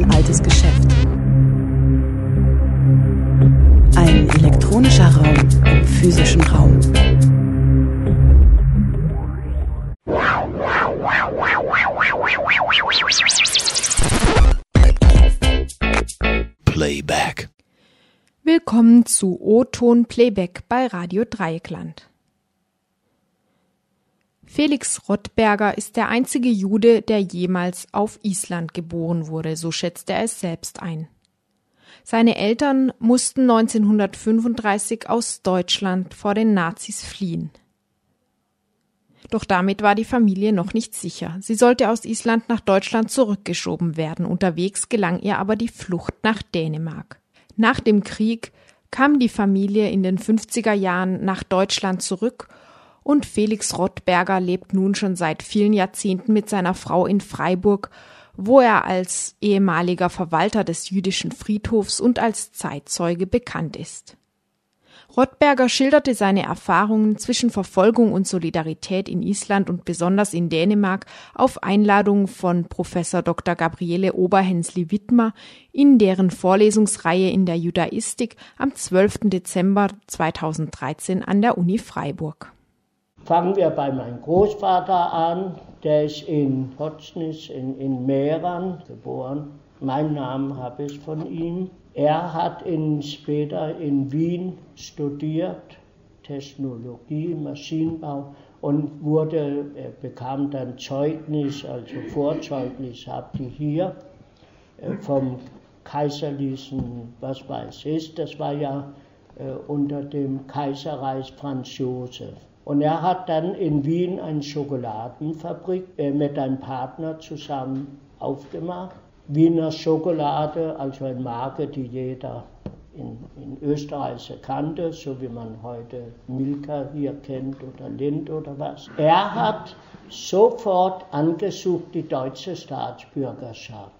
sein altes Geschäft. Ein elektronischer Raum im physischen Raum. Playback. Willkommen zu O-Ton Playback bei Radio Dreieckland. Felix Rottberger ist der einzige Jude, der jemals auf Island geboren wurde, so schätzt er es selbst ein. Seine Eltern mussten 1935 aus Deutschland vor den Nazis fliehen. Doch damit war die Familie noch nicht sicher. Sie sollte aus Island nach Deutschland zurückgeschoben werden. Unterwegs gelang ihr aber die Flucht nach Dänemark. Nach dem Krieg kam die Familie in den 50er Jahren nach Deutschland zurück und Felix Rottberger lebt nun schon seit vielen Jahrzehnten mit seiner Frau in Freiburg, wo er als ehemaliger Verwalter des jüdischen Friedhofs und als Zeitzeuge bekannt ist. Rottberger schilderte seine Erfahrungen zwischen Verfolgung und Solidarität in Island und besonders in Dänemark auf Einladung von Professor Dr. Gabriele Oberhensli-Wittmer in deren Vorlesungsreihe in der Judaistik am 12. Dezember 2013 an der Uni Freiburg. Fangen wir bei meinem Großvater an. Der ist in Potsdnis in, in Mähren geboren. Meinen Namen habe ich von ihm. Er hat in, später in Wien studiert, Technologie, Maschinenbau und wurde, er bekam dann Zeugnis, also Vorzeugnis habt ihr hier äh, vom kaiserlichen, was weiß ich, das war ja äh, unter dem Kaiserreich Franz Josef. Und er hat dann in Wien eine Schokoladenfabrik äh, mit einem Partner zusammen aufgemacht. Wiener Schokolade, also eine Marke, die jeder in, in, Österreich kannte, so wie man heute Milka hier kennt oder Lind oder was. Er hat sofort angesucht die deutsche Staatsbürgerschaft.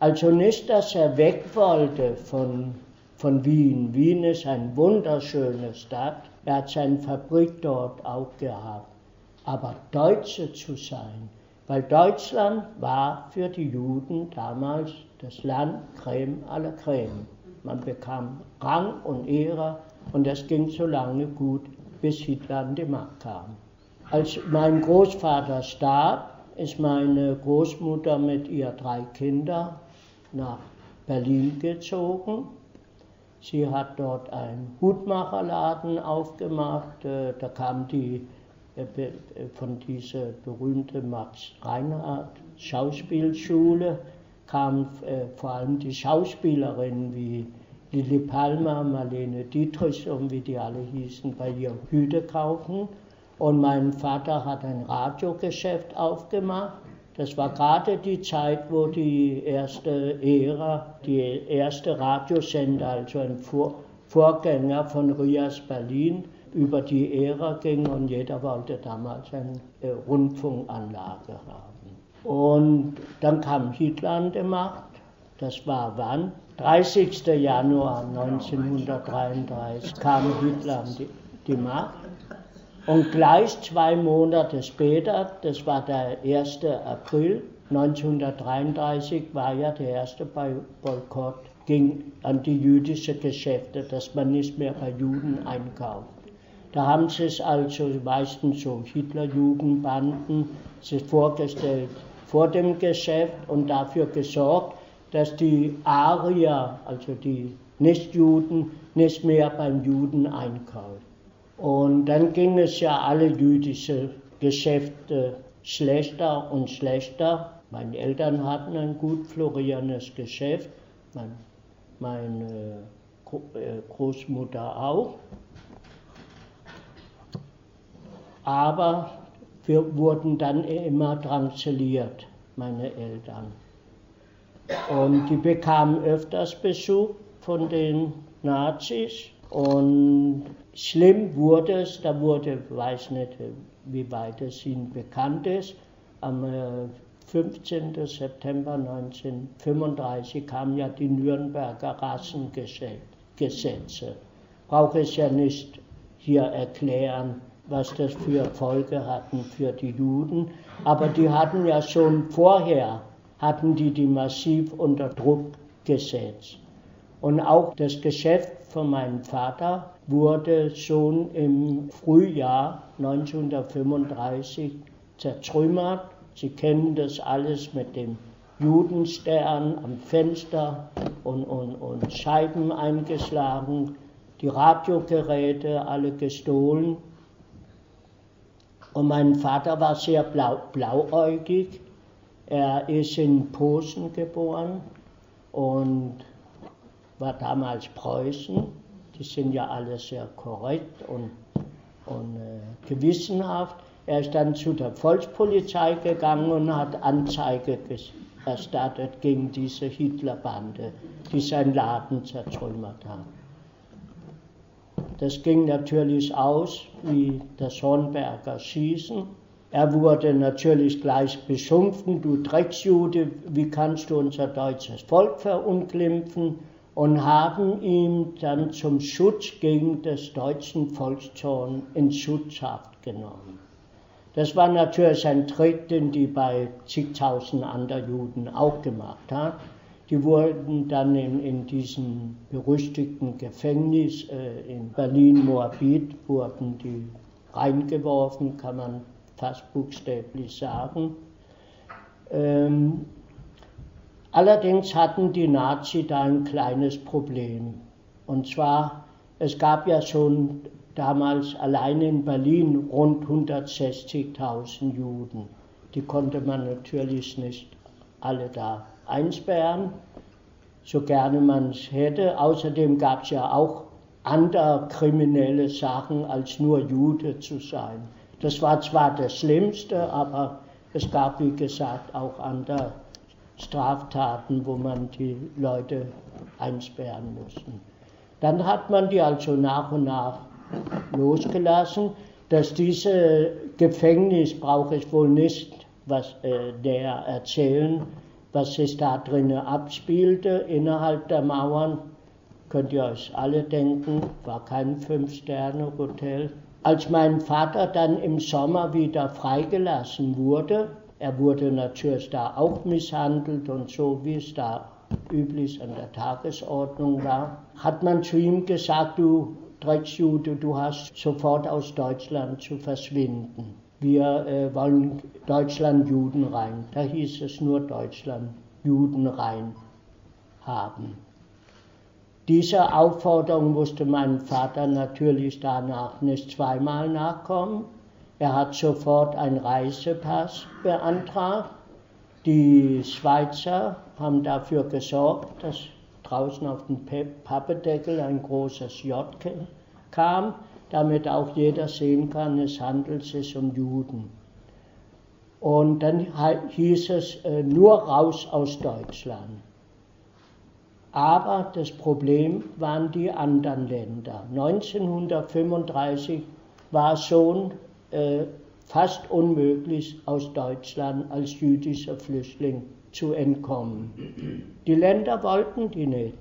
Also nicht, dass er weg wollte von, von Wien. Wien ist eine wunderschöne Stadt, er hat seine Fabrik dort auch gehabt. Aber Deutsche zu sein, weil Deutschland war für die Juden damals das Land Creme à la Creme. Man bekam Rang und Ehre und das ging so lange gut, bis Hitler an die Macht kam. Als mein Großvater starb, ist meine Großmutter mit ihren drei Kindern nach Berlin gezogen Sie hat dort einen Hutmacherladen aufgemacht. Äh, da kam die äh, äh, von dieser berühmten Max Reinhardt Schauspielschule kamen vor allem die Schauspielerinnen wie Lili Palmer, Marlene Dietrich und wie die alle hießen, bei ihr Hüte kaufen. Und mein Vater hat ein Radiogeschäft aufgemacht das war gerade die Zeit, wo die erste Ära, die erste Radiosender, also ein Vor Vorgänger von Rias Berlin, über die Ära ging und jeder wollte damals eine äh, Rundfunkanlage haben. Und dann kam Hitler an die Macht. Das war wann? 30. Januar 1933 kam Hitler an die, die Macht. Und gleich zwei Monate später, das war der 1. April 1933, war ja der erste Boykott ging an die jüdischen Geschäfte, dass man nicht mehr bei Juden einkauft. Da haben sie es also meistens so Hitlerjugendbanden sich vorgestellt vor dem Geschäft und dafür gesorgt, dass die Arier, also die Nichtjuden, nicht mehr beim Juden einkaufen. Und dann ging es ja alle jüdische Geschäfte schlechter und schlechter. Meine Eltern hatten ein gut florierendes Geschäft, mein, meine äh, Großmutter auch. Aber wir wurden dann immer drangsaliert, meine Eltern. Und die bekamen öfters Besuch von den Nazis und schlimm wurde es, da wurde, weiß nicht, wie weit es Ihnen bekannt ist, am 15. Äh, September 1935 kamen ja die Nürnberger Rassengesetze. Brauche ich ja nicht hier erklären, was das für Folge hatten für die Juden, aber die hatten ja schon vorher, hatten die die massiv unter Druck gesetzt. Und auch das Geschäft von meinem Vater wurde schon im Frühjahr 1935 zertrümmert. Sie kennen das alles mit dem Judenstern am Fenster und, und, und Scheiben eingeschlagen, die Radiogeräte alle gestohlen. Und mein Vater war sehr blau, blauäugig. Er ist in Posen geboren und war damals Preußen. Die sind ja alle sehr korrekt und, und äh, gewissenhaft. Er ist dann zu der Volkspolizei gegangen und hat Anzeige erstattet gegen diese Hitlerbande, die seinen Laden zertrümmert hat. Das ging natürlich aus wie das Hornberger Schießen. Er wurde natürlich gleich beschumpfen, du Drecksjude, wie kannst du unser deutsches Volk verunglimpfen? Und haben ihn dann zum Schutz gegen das deutschen Volkszorn in Schutzhaft genommen. Das war natürlich ein Trick, den die bei zigtausend anderen Juden auch gemacht haben. Die wurden dann in, in diesem berüchtigten Gefängnis äh, in Berlin-Moabit, wurden die reingeworfen, kann man fast buchstäblich sagen. Ähm, allerdings hatten die Nazis da ein kleines Problem. Und zwar, es gab ja schon damals allein in Berlin rund 160.000 Juden. Die konnte man natürlich nicht alle da einsperren, so gerne man es hätte. Außerdem gab es ja auch andere kriminelle Sachen, als nur Jude zu sein. Das war zwar das Schlimmste, aber es gab, wie gesagt, auch andere Straftaten, wo man die Leute einsperren musste. Dann hat man die also nach und nach losgelassen. Dass diese Gefängnis brauche ich wohl nicht was äh, der erzählen, was sich da drinnen abspielte innerhalb der Mauern. Könnt ihr euch alle denken, war kein Fünf-Sterne-Hotel. Als mein Vater dann im Sommer wieder freigelassen wurde, er wurde natürlich da auch misshandelt und so, wie es da üblich an der Tagesordnung war, hat man zu ihm gesagt, du Drecksjude, du hast sofort aus Deutschland zu verschwinden. Wir äh, wollen Deutschland Juden rein. Da hieß es nur Deutschland Juden rein haben. Dieser Aufforderung musste mein Vater natürlich danach nicht zweimal nachkommen. Er hat sofort einen Reisepass beantragt. Die Schweizer haben dafür gesorgt, dass draußen auf dem Pappedeckel ein großes J kam, damit auch jeder sehen kann, es handelt sich um Juden. Und dann hieß es äh, nur raus aus Deutschland. Aber das Problem waren die anderen Länder. 1935 war schon äh, fast unmöglich, aus Deutschland als jüdischer Flüchtling zu entkommen. Die Länder wollten die nicht.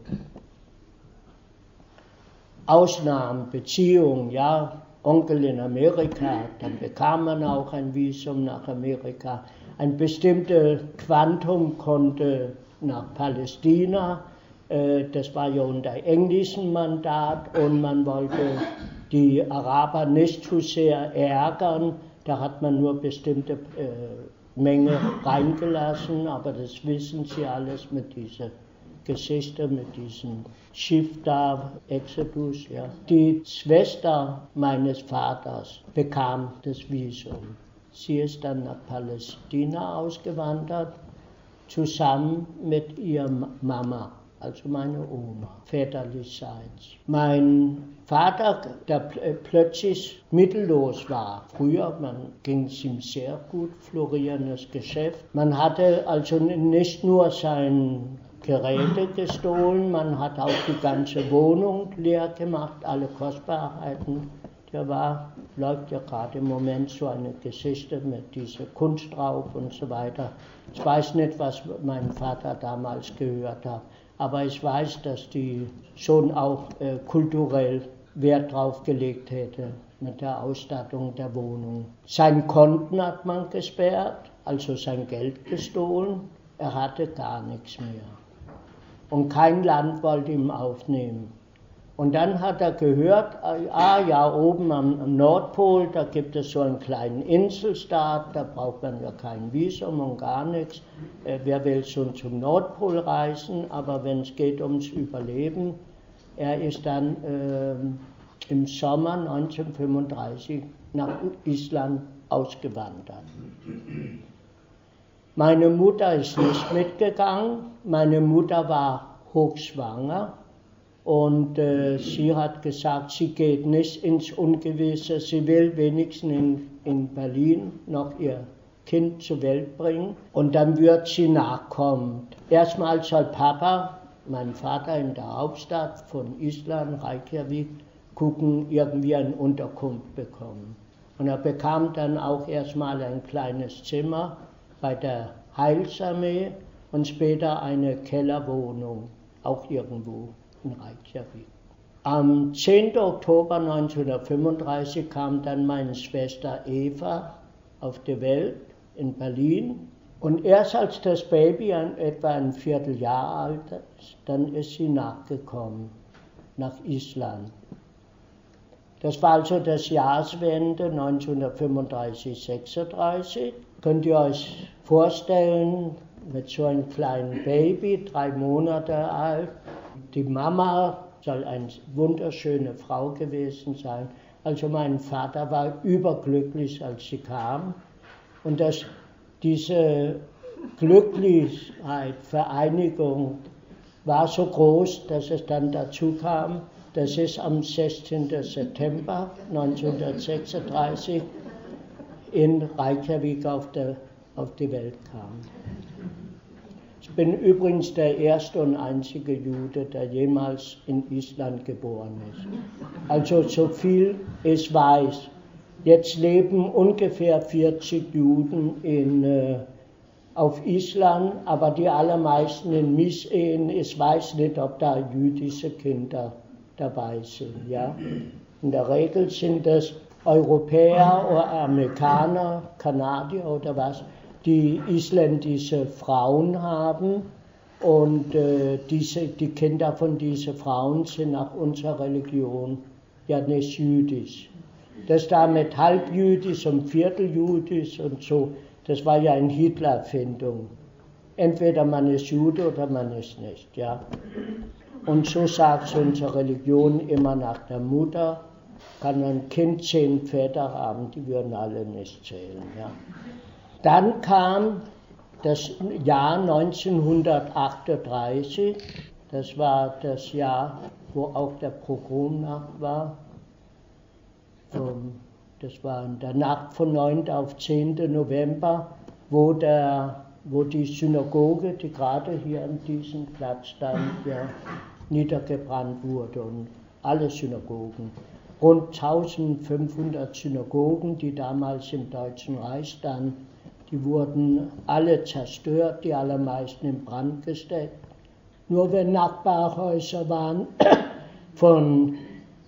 Ausnahmen, Beziehungen, ja, Onkel in Amerika, dann bekam man auch ein Visum nach Amerika. Ein bestimmtes Quantum konnte nach Palästina, äh, das war ja unter englischem Mandat und man wollte die Araber nicht zu sehr ärgern, da hat man nur bestimmte äh, Menge reingelassen, aber das wissen Sie alles mit dieser Geschichte, mit diesem Schiff da, Exodus. Ja. Die Schwester meines Vaters bekam das Visum. Sie ist dann nach Palästina ausgewandert, zusammen mit ihrer Mama also meine Oma, väterlichseits. Mein Vater, der plötzlich mittellos war. Früher ging es ihm sehr gut, florierendes Geschäft. Man hatte also nicht nur sein Geräte gestohlen, man hat auch die ganze Wohnung leer gemacht, alle Kostbarkeiten. Der war, läuft ja gerade im Moment so eine Geschichte mit dieser Kunst drauf und so weiter. Ich weiß nicht, was mein Vater damals gehört hat aber ich weiß, dass die schon auch äh, kulturell Wert drauf gelegt hätte mit der Ausstattung der Wohnung. Sein Konten hat man gesperrt, also sein Geld gestohlen. er hatte gar nichts mehr. Und kein Land wollte ihn aufnehmen. Und dann hat er gehört, ah ja, oben am, am, Nordpol, da gibt es so einen kleinen Inselstaat, da braucht man ja kein Visum und gar nichts. Äh, wer will schon zum Nordpol reisen, aber wenn es geht ums Überleben, er ist dann äh, im Sommer 1935 nach Island ausgewandert. Meine Mutter ist nicht mitgegangen. Meine Mutter war hochschwanger und äh, sie hat gesagt, sie geht nicht ins Ungewisse. Sie will wenigstens in, in Berlin noch ihr Kind zur Welt bringen und dann wird sie nachkommen. Erstmal soll Papa, mein Vater in der Hauptstadt von Island, Reykjavik, gucken, irgendwie eine Unterkunft bekommen. Und er bekam dann auch erstmal ein kleines Zimmer bei der Heilsarmee und später eine Kellerwohnung, auch irgendwo in Reykjavik. Am 10. Oktober 1935 kam dann meine Schwester Eva auf die Welt in Berlin. Und erst als das Baby ein, etwa ein Vierteljahr alt ist, dann ist sie nachgekommen nach Island. Das war also das Jahreswende 1935, 36. Könnt ihr euch vorstellen, mit so einem kleinen Baby, drei Monate alt, die Mama soll eine wunderschöne Frau gewesen sein. Also mein Vater war überglücklich, als sie kam. Und das, diese Glücklichkeit, Vereinigung war so groß, dass es dann dazu kam, dass es am 16. September 1936 in Reykjavik auf, der, auf die Welt kam. Bin übrigens der erste und einzige Jude, der jemals in Island geboren ist. Also so viel ich weiß. Jetzt leben ungefähr 40 Juden in, äh, auf Island, aber die allermeisten in Missehen. Ich weiß nicht, ob da jüdische Kinder dabei sind. Ja? In der Regel sind es Europäer oder Amerikaner, Kanadier oder was, die isländische Frauen haben. Und äh, diese, die Kinder von diesen Frauen sind nach unserer Religion ja nicht jüdisch. Das damit halbjüdisch und vierteljüdisch und so, das war ja eine Hitler-Erfindung. Entweder man ist Jude oder man ist nicht, ja. Und so sagt unsere Religion immer nach der Mutter, kann ein Kind zehn Väter haben, die würden alle nicht zählen, ja. Dann kam das Jahr 1938, das war das Jahr, wo auch der Pogromnacht war. Das war in der Nacht von 9. auf 10. November, wo, der, wo die Synagoge, die gerade hier an diesem Platz stand, ja, niedergebrannt wurde und alle Synagogen. Rund 1500 Synagogen, die damals im Deutschen Reich standen, die wurden alle zerstört, die allermeisten in Brand gesteckt. Nur wenn Nachbarhäuser waren von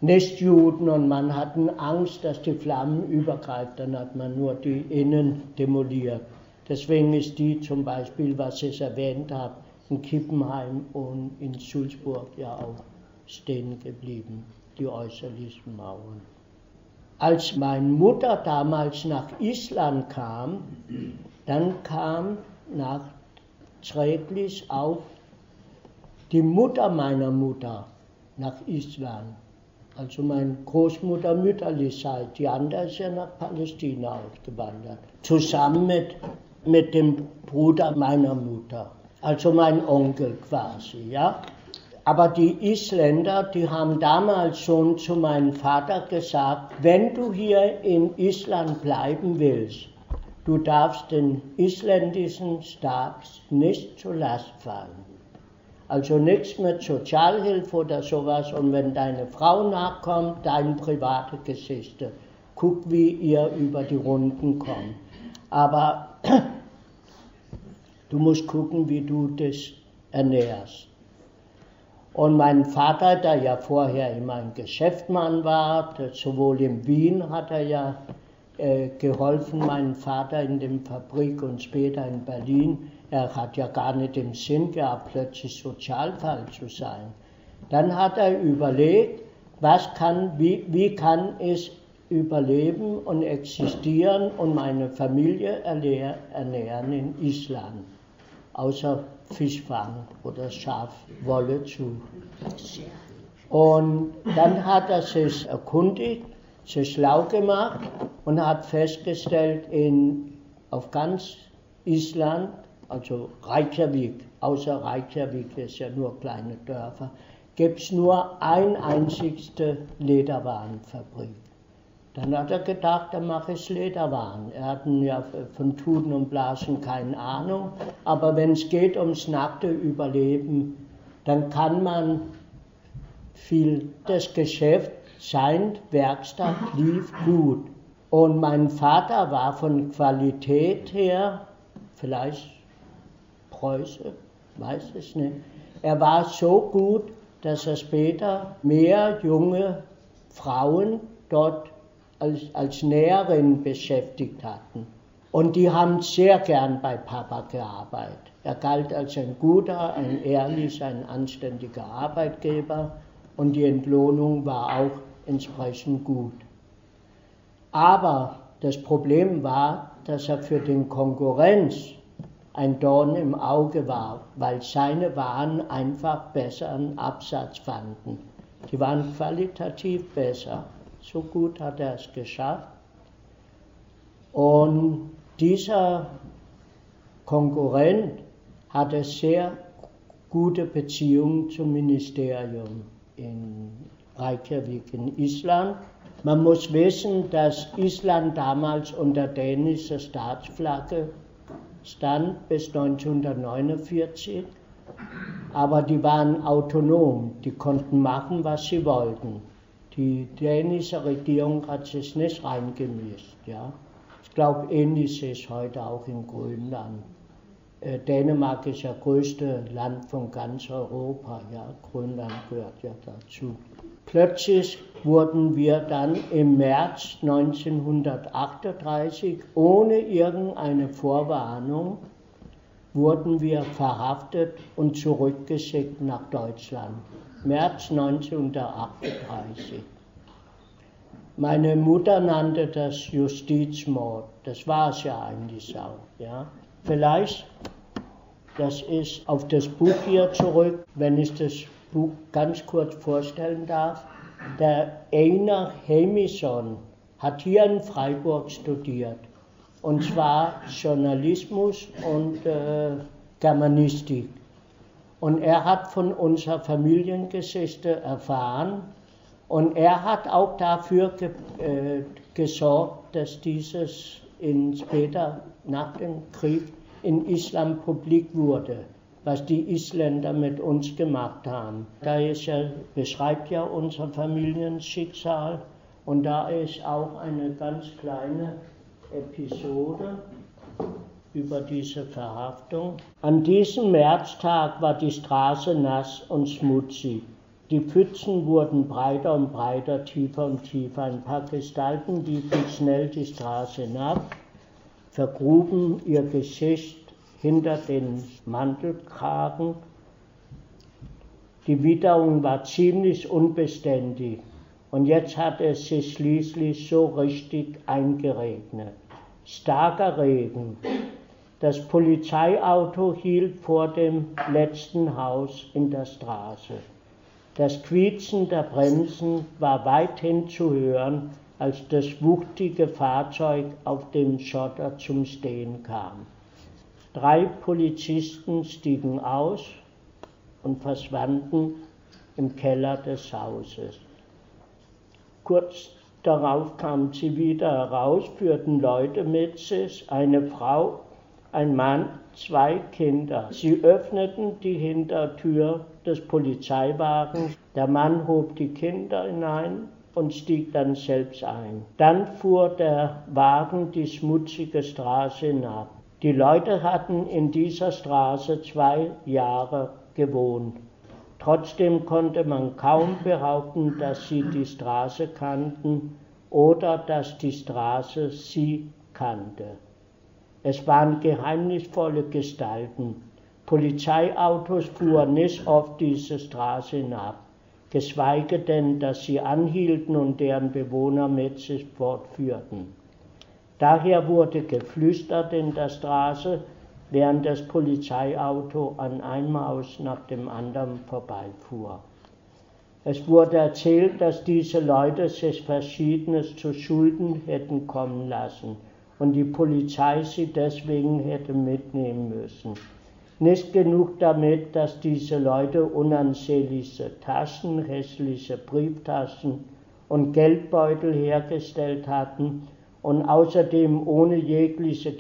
Nichtjuden und man hatte Angst, dass die Flammen übergreifen, dann hat man nur die Innen demoliert. Deswegen ist die zum Beispiel, was ich erwähnt habe, in Kippenheim und in Sulzburg ja auch stehen geblieben, die äußerlichen Mauern. Als meine Mutter damals nach Island kam, dann kam nachträglich auch die Mutter meiner Mutter nach Island. Also meine Großmutter mütterlichseits, die andere ist ja nach Palästina ausgewandert. Zusammen mit, mit dem Bruder meiner Mutter, also mein Onkel quasi, ja. Aber die Isländer, die haben damals schon zu meinem Vater gesagt, wenn du hier in Island bleiben willst, du darfst den isländischen Staat nicht zur Last fallen. Also nichts mit Sozialhilfe oder sowas und wenn deine Frau nachkommt, deine private Geschichte. Guck, wie ihr über die Runden kommt. Aber du musst gucken, wie du das ernährst. Und mein Vater, der ja vorher immer ein Geschäftsmann war, sowohl in Wien hat er ja äh, geholfen, meinem Vater in der Fabrik und später in Berlin. Er hat ja gar nicht im Sinn gehabt, plötzlich Sozialfall zu sein. Dann hat er überlegt, was kann, wie, wie kann es überleben und existieren und meine Familie ernähren in Island, außer Fischfang oder Schafwolle zu. Und dann hat er sich erkundigt, sich schlau gemacht und hat festgestellt, in, auf ganz Island, also Reykjavik, außer Reykjavik ist ja nur kleine Dörfer, gibt es nur ein einzigste Lederwarenfabrik. Dann hat er gedacht, dann mache ich Lederwaren. Er hat ja von Tuten und Blasen keine Ahnung, aber wenn es geht ums nackte Überleben, dann kann man viel. Das Geschäft, sein Werkstatt lief gut. Und mein Vater war von Qualität her, vielleicht Preuße, weiß es nicht. Er war so gut, dass er später mehr junge Frauen dort als, als Näherin beschäftigt hatten. Und die haben sehr gern bei Papa gearbeitet. Er galt als ein guter, ein ehrlicher, ein anständiger Arbeitgeber und die Entlohnung war auch entsprechend gut. Aber das Problem war, dass er für den Konkurrenz ein Dorn im Auge war, weil seine Waren einfach besseren Absatz fanden. Die waren qualitativ besser so gut hat er es geschafft. Und dieser Konkurrent hatte sehr gute Beziehungen zum Ministerium in Reykjavik in Island. Man muss wissen, dass Island damals unter dänischer Staatsflagge stand bis 1949, aber die waren autonom, die konnten machen, was sie wollten. Die dänische Regierung hat sich nicht reingemischt. Ja. Ich glaube, ähnlich ist heute auch in Grönland. Äh, Dänemark ist ja größte Land von ganz Europa. Ja. Grönland gehört ja dazu. Plötzlich wurden wir dann im März 1938 ohne irgendeine Vorwarnung wurden wir verhaftet und zurückgeschickt nach Deutschland. März 1938. Meine Mutter nannte das Justizmord. Das war es ja eigentlich auch. Ja. Vielleicht, das ist auf das Buch hier zurück, wenn ich das Buch ganz kurz vorstellen darf. Der Einar Hemison hat hier in Freiburg studiert. Und zwar Journalismus und äh, Germanistik. Und er hat von unserer Familiengeschichte erfahren. Und er hat auch dafür ge äh, gesorgt, dass dieses in später nach dem Krieg in Islam publik wurde, was die Isländer mit uns gemacht haben. Da ist ja, beschreibt ja unser Familienschicksal. Und da ist auch eine ganz kleine Episode über diese Verhaftung. An diesem Märztag war die Straße nass und schmutzig. Die Pfützen wurden breiter und breiter, tiefer und tiefer. Ein paar Gestalten liefen schnell die Straße hinab, vergruben ihr Gesicht hinter den Mantelkragen. Die Witterung war ziemlich unbeständig und jetzt hatte es sich schließlich so richtig eingeregnet. Starker Regen, das Polizeiauto hielt vor dem letzten Haus in der Straße. Das Quietschen der Bremsen war weithin zu hören, als das wuchtige Fahrzeug auf dem Schotter zum Stehen kam. Drei Polizisten stiegen aus und verschwanden im Keller des Hauses. Kurz darauf kamen sie wieder heraus, führten Leute mit sich, eine Frau ein Mann, zwei Kinder. Sie öffneten die Hintertür des Polizeiwagens. Der Mann hob die Kinder hinein und stieg dann selbst ein. Dann fuhr der Wagen die schmutzige Straße hinab. Die Leute hatten in dieser Straße zwei Jahre gewohnt. Trotzdem konnte man kaum behaupten, dass sie die Straße kannten oder dass die Straße sie kannte. Es waren geheimnisvolle Gestalten. Polizeiautos fuhren nicht auf diese Straße hinab, geschweige denn, dass sie anhielten und deren Bewohner mit sich fortführten. Daher wurde geflüstert in der Straße, während das Polizeiauto an einem Haus nach dem anderen vorbeifuhr. Es wurde erzählt, dass diese Leute sich Verschiedenes zu Schulden hätten kommen lassen und die Polizei sie deswegen hätte mitnehmen müssen. Nicht genug damit, dass diese Leute unansehnliche Taschen, hässliche Brieftaschen und Geldbeutel hergestellt hatten und außerdem ohne jegliche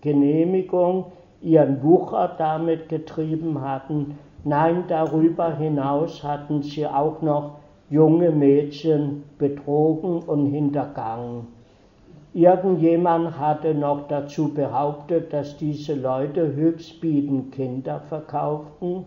Genehmigung ihren Wucher damit getrieben hatten, Nein, darüber hinaus hatten sie auch noch junge Mädchen betrogen und hintergangen. Irgendjemand hatte noch dazu behauptet, dass diese Leute höchstbietend Kinder verkauften.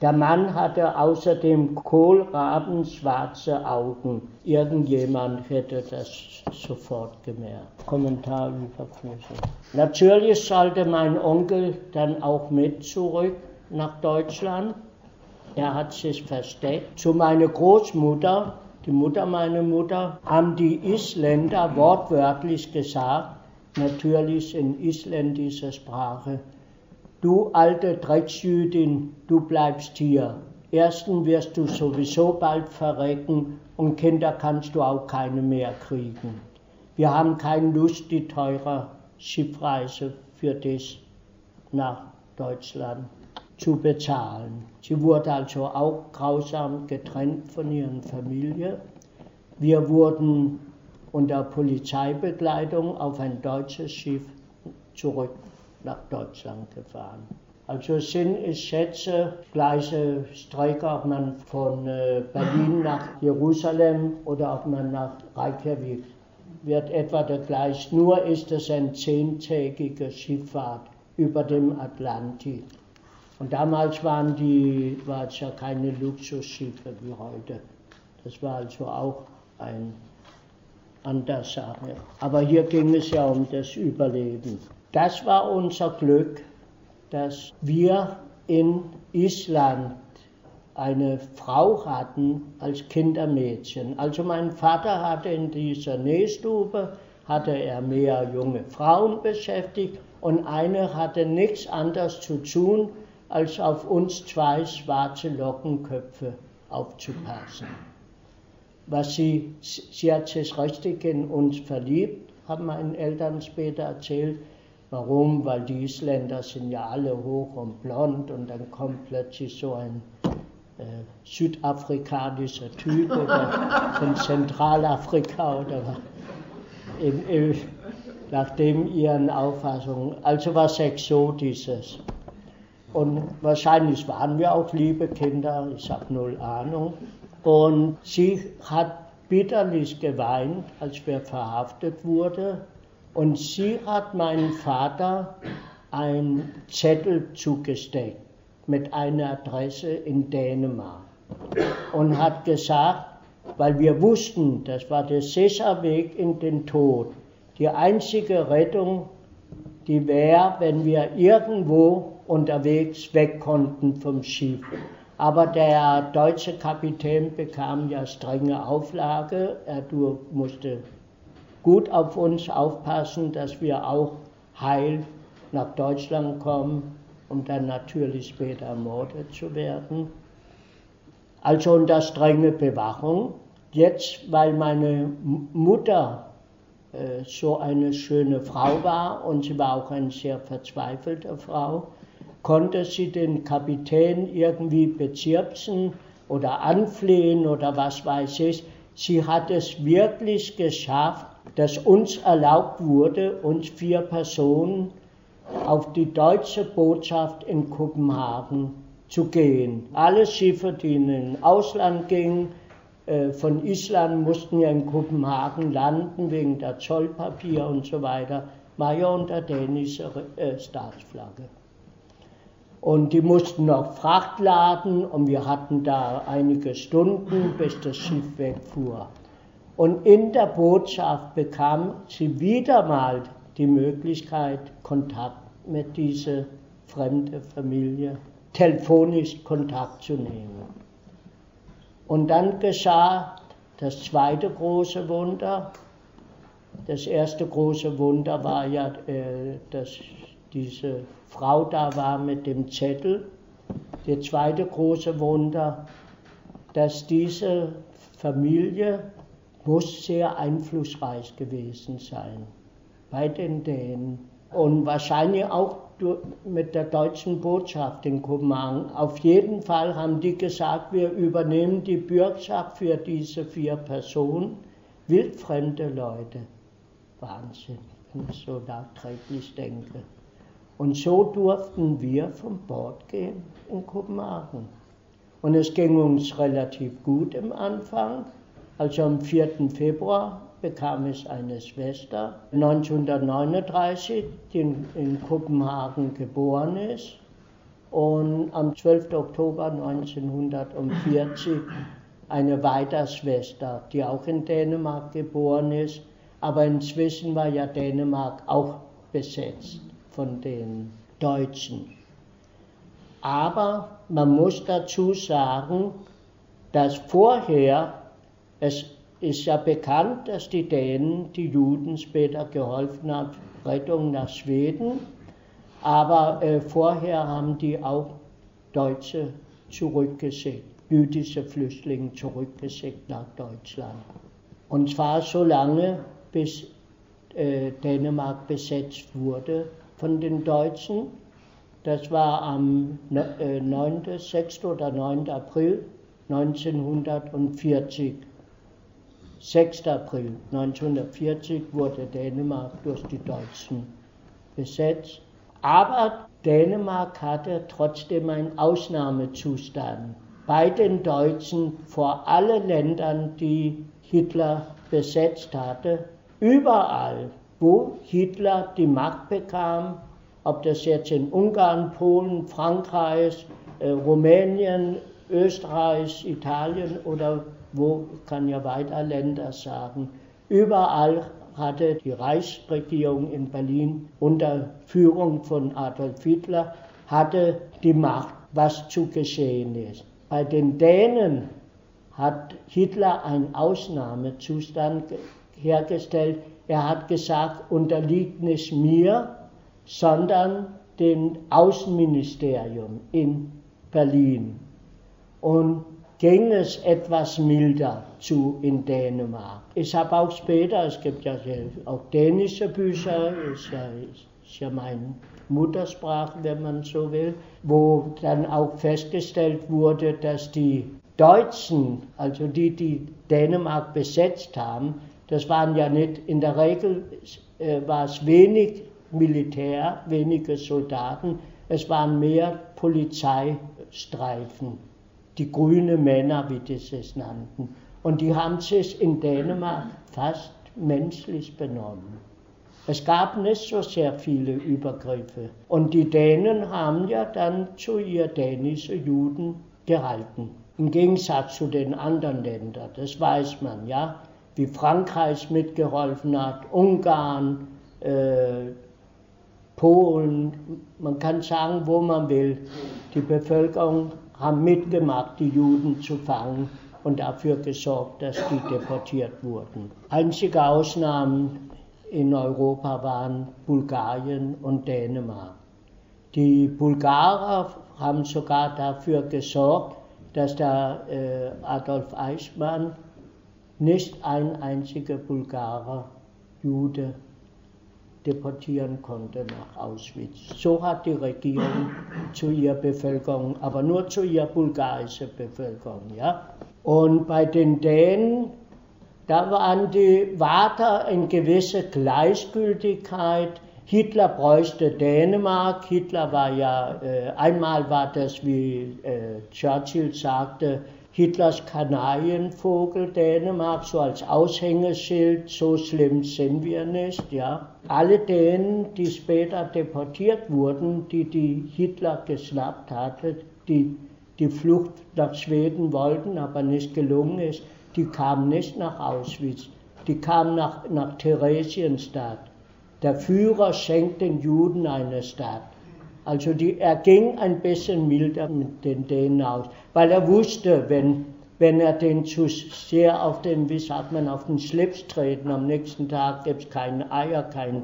Der Mann hatte außerdem kohlrabenschwarze Augen. Irgendjemand hätte das sofort gemerkt. Kommentar überflüssig. Natürlich sollte mein Onkel dann auch mit zurück nach Deutschland. Er hat sich versteckt. Zu meiner Großmutter, die Mutter meiner Mutter, haben die Isländer wortwörtlich gesagt, natürlich in isländischer Sprache, du alte Drecksjüdin, du bleibst hier. Erstens wirst du sowieso bald verrecken und Kinder kannst du auch keine mehr kriegen. Wir haben keine Lust, die teure Schiffreise für dich nach Deutschland zu bezahlen. Sie wurde also auch grausam getrennt von ihrer Familie. Wir wurden unter Polizeibegleitung auf ein deutsches Schiff zurück nach Deutschland gefahren. Also sind, ich schätze, gleiche Strecke, ob man von äh, Berlin nach Jerusalem oder ob man nach Reykjavik wird etwa der gleich, nur ist es eine zehntägige Schifffahrt über dem Atlantik. Und damals waren die, war es ja keine Luxusschiffe wie heute. Das war also auch ein andere Sache. Aber hier ging es ja um das Überleben. Das war unser Glück, dass wir in Island eine Frau hatten als Kindermädchen. Also mein Vater hatte in dieser Nähstube hatte er mehr junge Frauen beschäftigt und eine hatte nichts anderes zu tun, als auf uns zwei schwarze Lockenköpfe aufzupassen. Was sie, sie hat sich richtig in uns verliebt, haben meine Eltern später erzählt. Warum? Weil die Isländer sind ja alle hoch und blond und dann kommt plötzlich so ein äh, südafrikanischer Typ oder von Zentralafrika oder in, in, nach dem ihren Auffassungen. Also was Exotisches. Und wahrscheinlich waren wir auch liebe Kinder, ich habe null Ahnung. Und sie hat bitterlich geweint, als wir verhaftet wurden. Und sie hat meinem Vater einen Zettel zugesteckt mit einer Adresse in Dänemark und hat gesagt, weil wir wussten, das war der sicher Weg in den Tod. Die einzige Rettung, die wäre, wenn wir irgendwo unterwegs weg konnten vom Schiff. Aber der deutsche Kapitän bekam ja strenge Auflage. Er musste gut auf uns aufpassen, dass wir auch heil nach Deutschland kommen, um dann natürlich später ermordet zu werden. Also unter strenge Bewachung. Jetzt, weil meine Mutter äh, so eine schöne Frau war und sie war auch eine sehr verzweifelte Frau, konnte sie den Kapitän irgendwie bezirzen oder anflehen oder was weiß ich. Sie hat es wirklich geschafft, dass uns erlaubt wurde, uns vier Personen auf die deutsche Botschaft in Kopenhagen zu gehen. Alle Schiffe, die in den Ausland gingen, äh, von Island mussten ja in Kopenhagen landen wegen der Zollpapier und so weiter, war ja unter dänischer äh, Staatsflagge. Und die mussten noch Fracht laden und wir hatten da einige Stunden, bis das Schiff wegfuhr. Und in der Botschaft bekam sie wieder mal die Möglichkeit, Kontakt mit dieser fremden Familie, telefonisch Kontakt zu nehmen. Und dann geschah das zweite große Wunder. Das erste große Wunder war ja, äh, dass diese Frau da war mit dem Zettel. Das zweite große Wunder, dass diese Familie muss sehr einflussreich gewesen sein bei den Dänen und wahrscheinlich auch mit der deutschen Botschaft in Kopenhagen. Auf jeden Fall haben die gesagt, wir übernehmen die Bürgschaft für diese vier Personen, wildfremde Leute. Wahnsinn, wenn ich so nachträglich denke. Und so durften wir vom Bord gehen in Kopenhagen. Und es ging uns relativ gut im Anfang. Also am 4. Februar bekam ich eine Schwester, 1939, die in Kopenhagen geboren ist. Und am 12. Oktober 1940 eine weitere Schwester, die auch in Dänemark geboren ist. Aber inzwischen war ja Dänemark auch besetzt von den Deutschen. Aber man muss dazu sagen, dass vorher, es ist ja bekannt, dass die Dänen die Juden später geholfen haben, Rettung nach Schweden, aber äh, vorher haben die auch Deutsche zurückgeschickt, jüdische Flüchtlinge zurückgeschickt nach Deutschland. Und zwar so lange, bis äh, Dänemark besetzt wurde von den Deutschen. Das war am 9., äh, 6. oder 9. April 1940. 6. April 1940 wurde Dänemark durch die Deutschen besetzt. Aber Dänemark hatte trotzdem einen Ausnahmezustand bei den Deutschen vor allen Ländern, die Hitler besetzt hatte. Überall wo Hitler die Macht bekam, ob das jetzt in Ungarn, Polen, Frankreich, äh, Rumänien, Österreich, Italien oder wo, kann ja weiter Länder sagen, überall hatte die Reichsregierung in Berlin unter Führung von Adolf Hitler hatte die Macht, was zu geschehen ist. Bei den Dänen hat Hitler einen Ausnahmezustand hergestellt, er hat gesagt, unterliegt nicht mir, sondern dem Außenministerium in Berlin. Und ging es etwas milder zu in Dänemark. Ich habe auch später, es gibt ja auch dänische Bücher, ist ja, ist ja meine Muttersprache, wenn man so will, wo dann auch festgestellt wurde, dass die Deutschen, also die, die Dänemark besetzt haben, das waren ja nicht, in der Regel äh, war es wenig Militär, wenige Soldaten, es waren mehr Polizeistreifen, die grüne Männer, wie die es nannten. Und die haben sich in Dänemark fast menschlich benommen. Es gab nicht so sehr viele Übergriffe. Und die Dänen haben ja dann zu ihr dänische Juden gehalten. Im Gegensatz zu den anderen Ländern, das weiß man, ja wie Frankreich mitgeholfen hat, Ungarn, äh, Polen, man kann sagen, wo man will. Die Bevölkerung haben mitgemacht, die Juden zu fangen und dafür gesorgt, dass die deportiert wurden. Einzige Ausnahmen in Europa waren Bulgarien und Dänemark. Die Bulgarer haben sogar dafür gesorgt, dass der äh, Adolf Eichmann nicht ein einziger Bulgarer, Jude, deportieren konnte nach Auschwitz. So hat die Regierung zu ihrer Bevölkerung, aber nur zu ihrer bulgarischen Bevölkerung. Ja? Und bei den Dänen, da waren die, war da eine gewisse Gleichgültigkeit. Hitler bräuchte Dänemark. Hitler war ja, äh, einmal war das, wie äh, Churchill sagte, Hitlers Kanarienvogel Dänemark so als Aushängeschild, so schlimm sind wir nicht, ja. Alle Dänen, die später deportiert wurden, die die Hitler geschnappt hatte, die die Flucht nach Schweden wollten, aber nicht gelungen ist, die kamen nicht nach Auschwitz, die kamen nach, nach Theresienstadt. der Führer schenkt den Juden eine Stadt. Also die, er ging ein bisschen milder mit den Dänen aus, weil er wusste, wenn, wenn er den zu sehr auf den, wie sagt man, auf den Schlips treten, am nächsten Tag gibt es keine Eier, kein,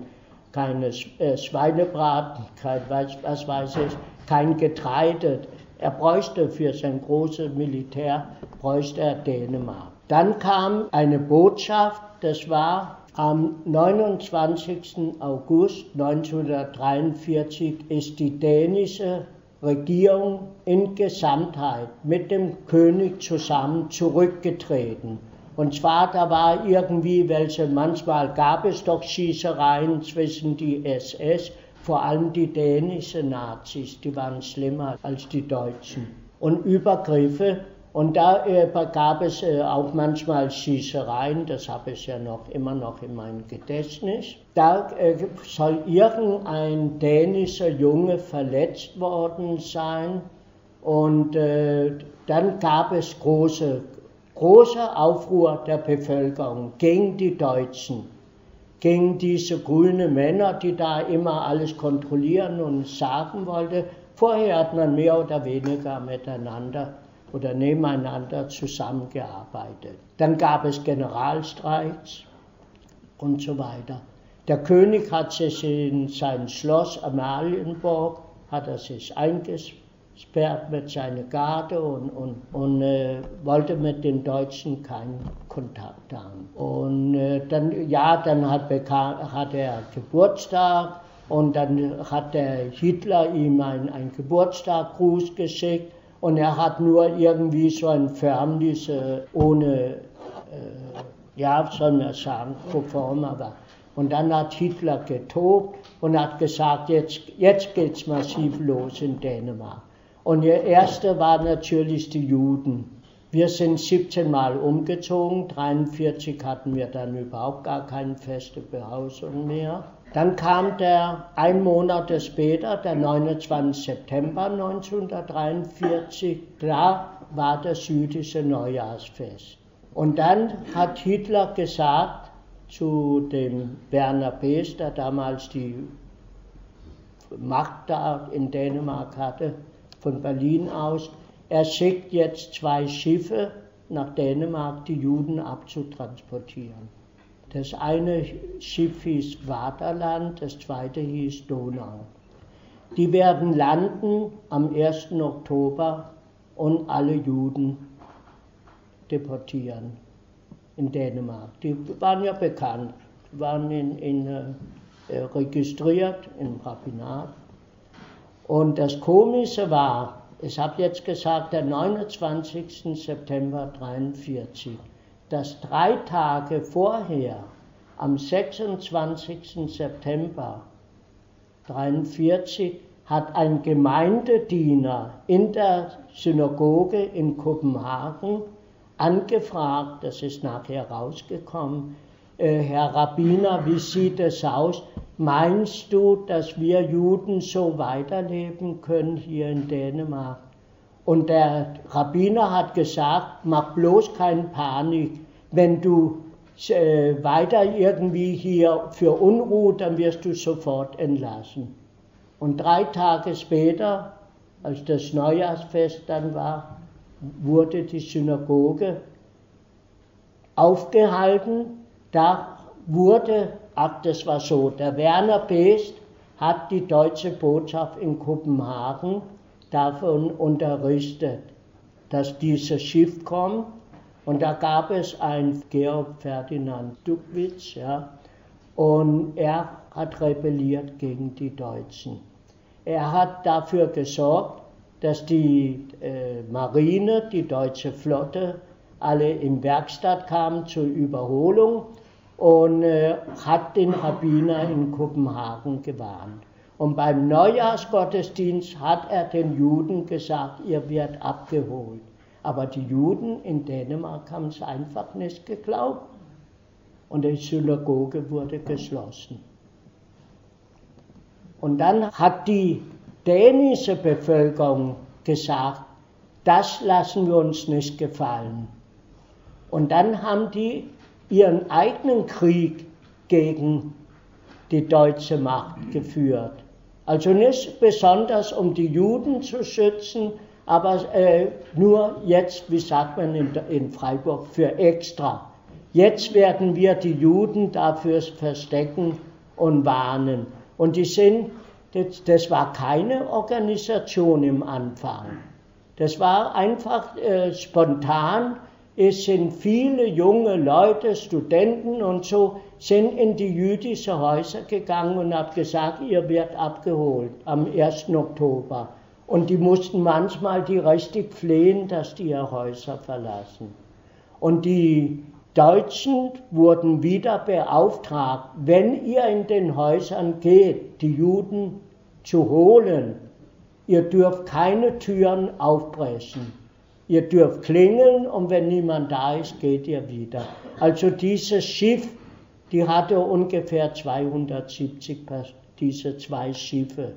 keine äh, Schweinebraten, kein, was, was weiß ich, kein Getreide. Er bräuchte für sein großes Militär, bräuchte er Dänemark. Dann kam eine Botschaft, das war am 29. August 1943 ist die dänische Regierung in Gesamtheit mit dem König zusammen zurückgetreten. Und zwar, da war irgendwie welche, manchmal gab es doch Schießereien zwischen die SS, vor allem die dänischen Nazis, die waren schlimmer als die Deutschen. Und Übergriffe und da äh, gab es äh, auch manchmal Schießereien, das habe ich ja noch immer noch in meinem Gedächtnis. Da äh, soll irgendein dänischer Junge verletzt worden sein und äh, dann gab es große, große Aufruhr der Bevölkerung gegen die Deutschen, gegen diese grünen Männer, die da immer alles kontrollieren und sagen wollten. Vorher hat man mehr oder weniger miteinander oder nebeneinander zusammengearbeitet. Dann gab es Generalstreiks und so weiter. Der König hat sich in sein Schloss Amalienburg, hat er sich eingesperrt mit seiner Garde und, und, und äh, wollte mit den Deutschen keinen Kontakt haben. Und äh, dann, ja, dann hat, bekam, hat er Geburtstag und dann hat der Hitler ihm einen Geburtstaggruß geschickt und er hat nur irgendwie so ein förmlich, äh, ohne, äh, ja, soll man sagen, Proforma aber. Und dann hat Hitler getobt und hat gesagt, jetzt, jetzt geht's massiv los in Dänemark. Und der erste war natürlich die Juden. Wir sind 17 Mal umgezogen, 43 hatten wir dann überhaupt gar keine feste Behausung mehr. Dann kam der ein Monat später, der 29. September 1943, da war das jüdische Neujahrsfest. Und dann hat Hitler gesagt zu dem Werner Bees, der damals die Macht da in Dänemark hatte, von Berlin aus, er schickt jetzt zwei Schiffe nach Dänemark, die Juden abzutransportieren. Das eine Schiff hieß Vaterland, das zweite hieß Donau. Die werden landen am 1. Oktober und alle Juden deportieren in Dänemark. Die waren ja bekannt, waren in, in, äh, registriert im Rabbinat. Und das Komische war, ich habe jetzt gesagt, der 29. September 1943 dass drei Tage vorher, am 26. September 1943, hat ein Gemeindediener in der Synagoge in Kopenhagen angefragt, das ist nachher rausgekommen, äh, Herr Rabbiner, wie sieht es aus? Meinst du, dass wir Juden so weiterleben können hier in Dänemark? Und der Rabbiner hat gesagt, mach bloß keine Panik. Wenn du äh, weiter irgendwie hier für Unruhe, dann wirst du sofort entlassen. Und drei Tage später, als das Neujahrsfest dann war, wurde die Synagoge aufgehalten. Da wurde, ach, das war so, der Werner Beest hat die deutsche Botschaft in Kopenhagen davon unterrichtet, dass dieses Schiff kommt. Und da gab es einen Georg Ferdinand Duckwitz, ja, und er hat rebelliert gegen die Deutschen. Er hat dafür gesorgt, dass die äh, Marine, die deutsche Flotte, alle in Werkstatt kamen zur Überholung und äh, hat den Rabbiner in Kopenhagen gewarnt. Und beim Neujahrsgottesdienst hat er den Juden gesagt, ihr werdet abgeholt. Aber die Juden in Dänemark haben es einfach nicht geglaubt. Und die Synagoge wurde geschlossen. Und dann hat die dänische Bevölkerung gesagt, das lassen wir uns nicht gefallen. Und dann haben die ihren eigenen Krieg gegen die deutsche Macht geführt. Also nicht besonders, um die Juden zu schützen, aber äh, nur jetzt, wie sagt man in, in Freiburg, für extra. Jetzt werden wir die Juden dafür verstecken und warnen. Und die sind, das, das war keine Organisation im Anfang. Das war einfach äh, spontan. Es sind viele junge Leute, Studenten und so, sind in die jüdischen Häuser gegangen und haben gesagt, ihr werdet abgeholt am 1. Oktober. Und die mussten manchmal die richtig flehen, dass die ihre Häuser verlassen. Und die Deutschen wurden wieder beauftragt, wenn ihr in den Häusern geht, die Juden zu holen, ihr dürft keine Türen aufbrechen. Ihr dürft klingeln und wenn niemand da ist, geht ihr wieder. Also dieses Schiff die hatte ungefähr 270, diese zwei Schiffe.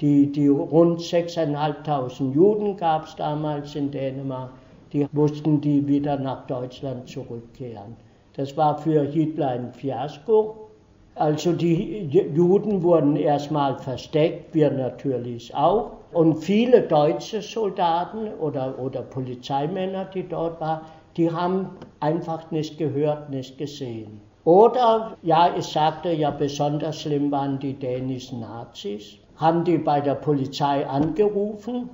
Die, die rund 6.500 Juden gab es damals in Dänemark, die mussten die wieder nach Deutschland zurückkehren. Das war für Hitler ein Fiasko. Also die Juden wurden erstmal versteckt, wir natürlich auch. Und viele deutsche Soldaten oder, oder Polizeimänner, die dort waren, die haben einfach nicht gehört, nicht gesehen. Oder, ja, ich sagte ja, besonders schlimm waren die dänischen Nazis. Haben die bei der Polizei angerufen.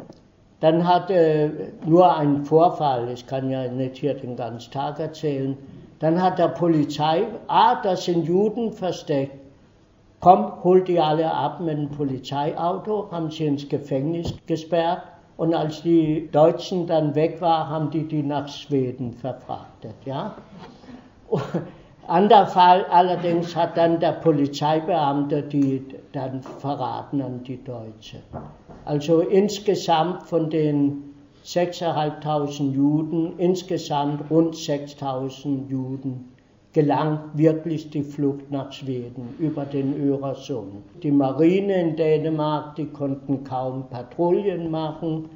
Dann hatte nur ein Vorfall, ich kann ja nicht hier den ganzen Tag erzählen. Dann hat der Polizei, ah, da sind Juden versteckt. Komm, holt die alle ab mit dem Polizeiauto, haben sie ins Gefängnis gesperrt. Und als die Deutschen dann weg waren, haben die die nach Schweden verfrachtet. Ja? Anderer Fall allerdings hat dann der Polizeibeamte die dann verraten an die Deutsche. Also insgesamt von den 6.500 Juden, insgesamt rund 6.000 Juden, gelang wirklich die Flucht nach Schweden über den Öresund. Die Marine in Dänemark, die konnten kaum Patrouillen machen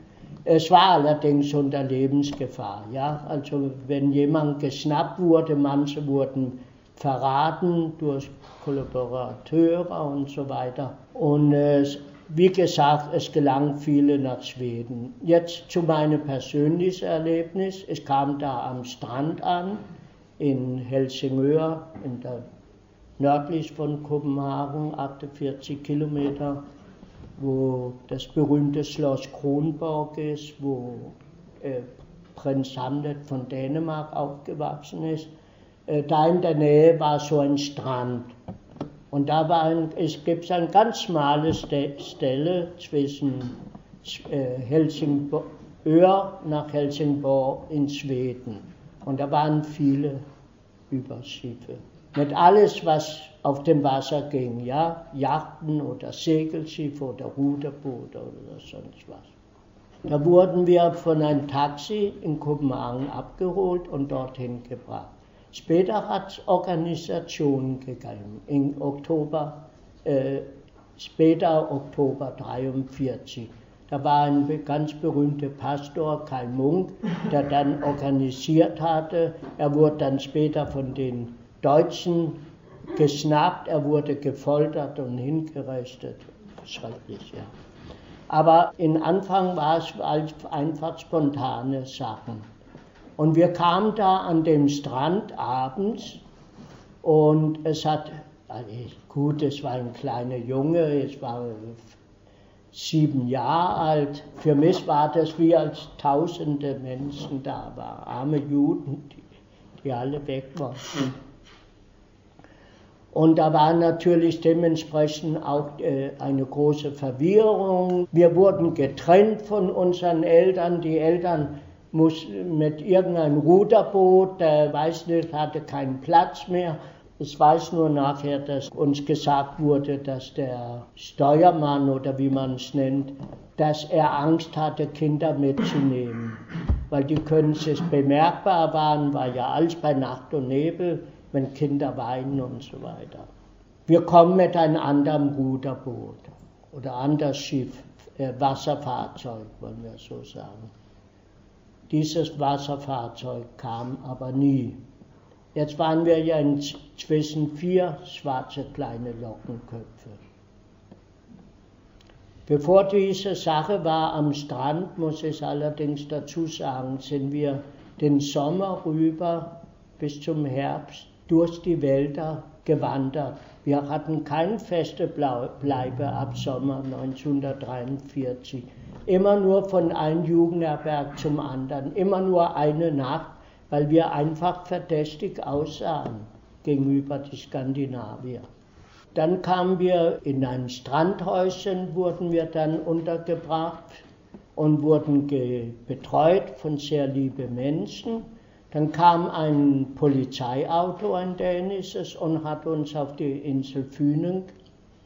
es war allerdings unter Lebensgefahr. Ja? Also wenn jemand geschnappt wurde, manche wurden verraten durch Kollaborateure und so weiter. Und äh, wie gesagt, es gelang viele nach Schweden. Jetzt zu meinem persönlichen Erlebnis. Ich kam da am Strand an, in Helsingör, in der, nördlich von Kopenhagen, 48 Kilometer wo das berühmte Schloss Kronborg ist, wo äh, Prinz Hamlet von Dänemark aufgewachsen ist. Äh, da in der Nähe war so ein Strand. Und da war ein, es gibt eine ganz schmale Stelle zwischen äh, Helsingborg nach Helsingborg in Schweden. Und da waren viele Überschiffe. Mit alles, was auf dem Wasser ging, ja, Yachten oder Segelschiffe oder Ruderboote oder sonst was. Da wurden wir von einem Taxi in Kopenhagen abgeholt und dorthin gebracht. Später hat es Organisationen gegeben, im Oktober, äh, später Oktober 43. Da war ein ganz berühmter Pastor, Karl Munk, der dann organisiert hatte. Er wurde dann später von den Deutschen geschnappt, er wurde gefoltert und hingerichtet. Schrecklich, ja. Aber in Anfang war es einfach spontane Sachen. Und wir kamen da an dem Strand abends und es hat, also gut, es war ein kleiner Junge, es war sieben Jahre alt. Für mich war das wie als tausende Menschen da waren, arme Juden, die, die alle weg waren. Und da war natürlich dementsprechend auch äh, eine große Verwirrung. Wir wurden getrennt von unseren Eltern. Die Eltern mussten mit irgendeinem Ruderboot, der weiß nicht, hatte keinen Platz mehr. Ich weiß nur nachher, dass uns gesagt wurde, dass der Steuermann oder wie man es nennt, dass er Angst hatte, Kinder mitzunehmen. Weil die können sich bemerkbar waren, war ja alles bei Nacht und Nebel wenn Kinder weinen und so weiter. Wir kommen mit einem anderen Ruderboot oder anderes Schiff, äh, Wasserfahrzeug, wollen wir so sagen. Dieses Wasserfahrzeug kam aber nie. Jetzt waren wir ja inzwischen vier schwarze kleine Lockenköpfe. Bevor diese Sache war am Strand, muss ich allerdings dazu sagen, sind wir den Sommer rüber bis zum Herbst durch die Wälder gewandert. Wir hatten keine feste Bleibe ab Sommer 1943. Immer nur von einem Jugendherberg zum anderen, immer nur eine Nacht, weil wir einfach verdächtig aussahen gegenüber den Skandinaviern. Dann kamen wir in ein Strandhäuschen, wurden wir dann untergebracht und wurden betreut von sehr lieben Menschen. Dann kam ein Polizeiauto, ein dänisches, und hat uns auf die Insel Fünen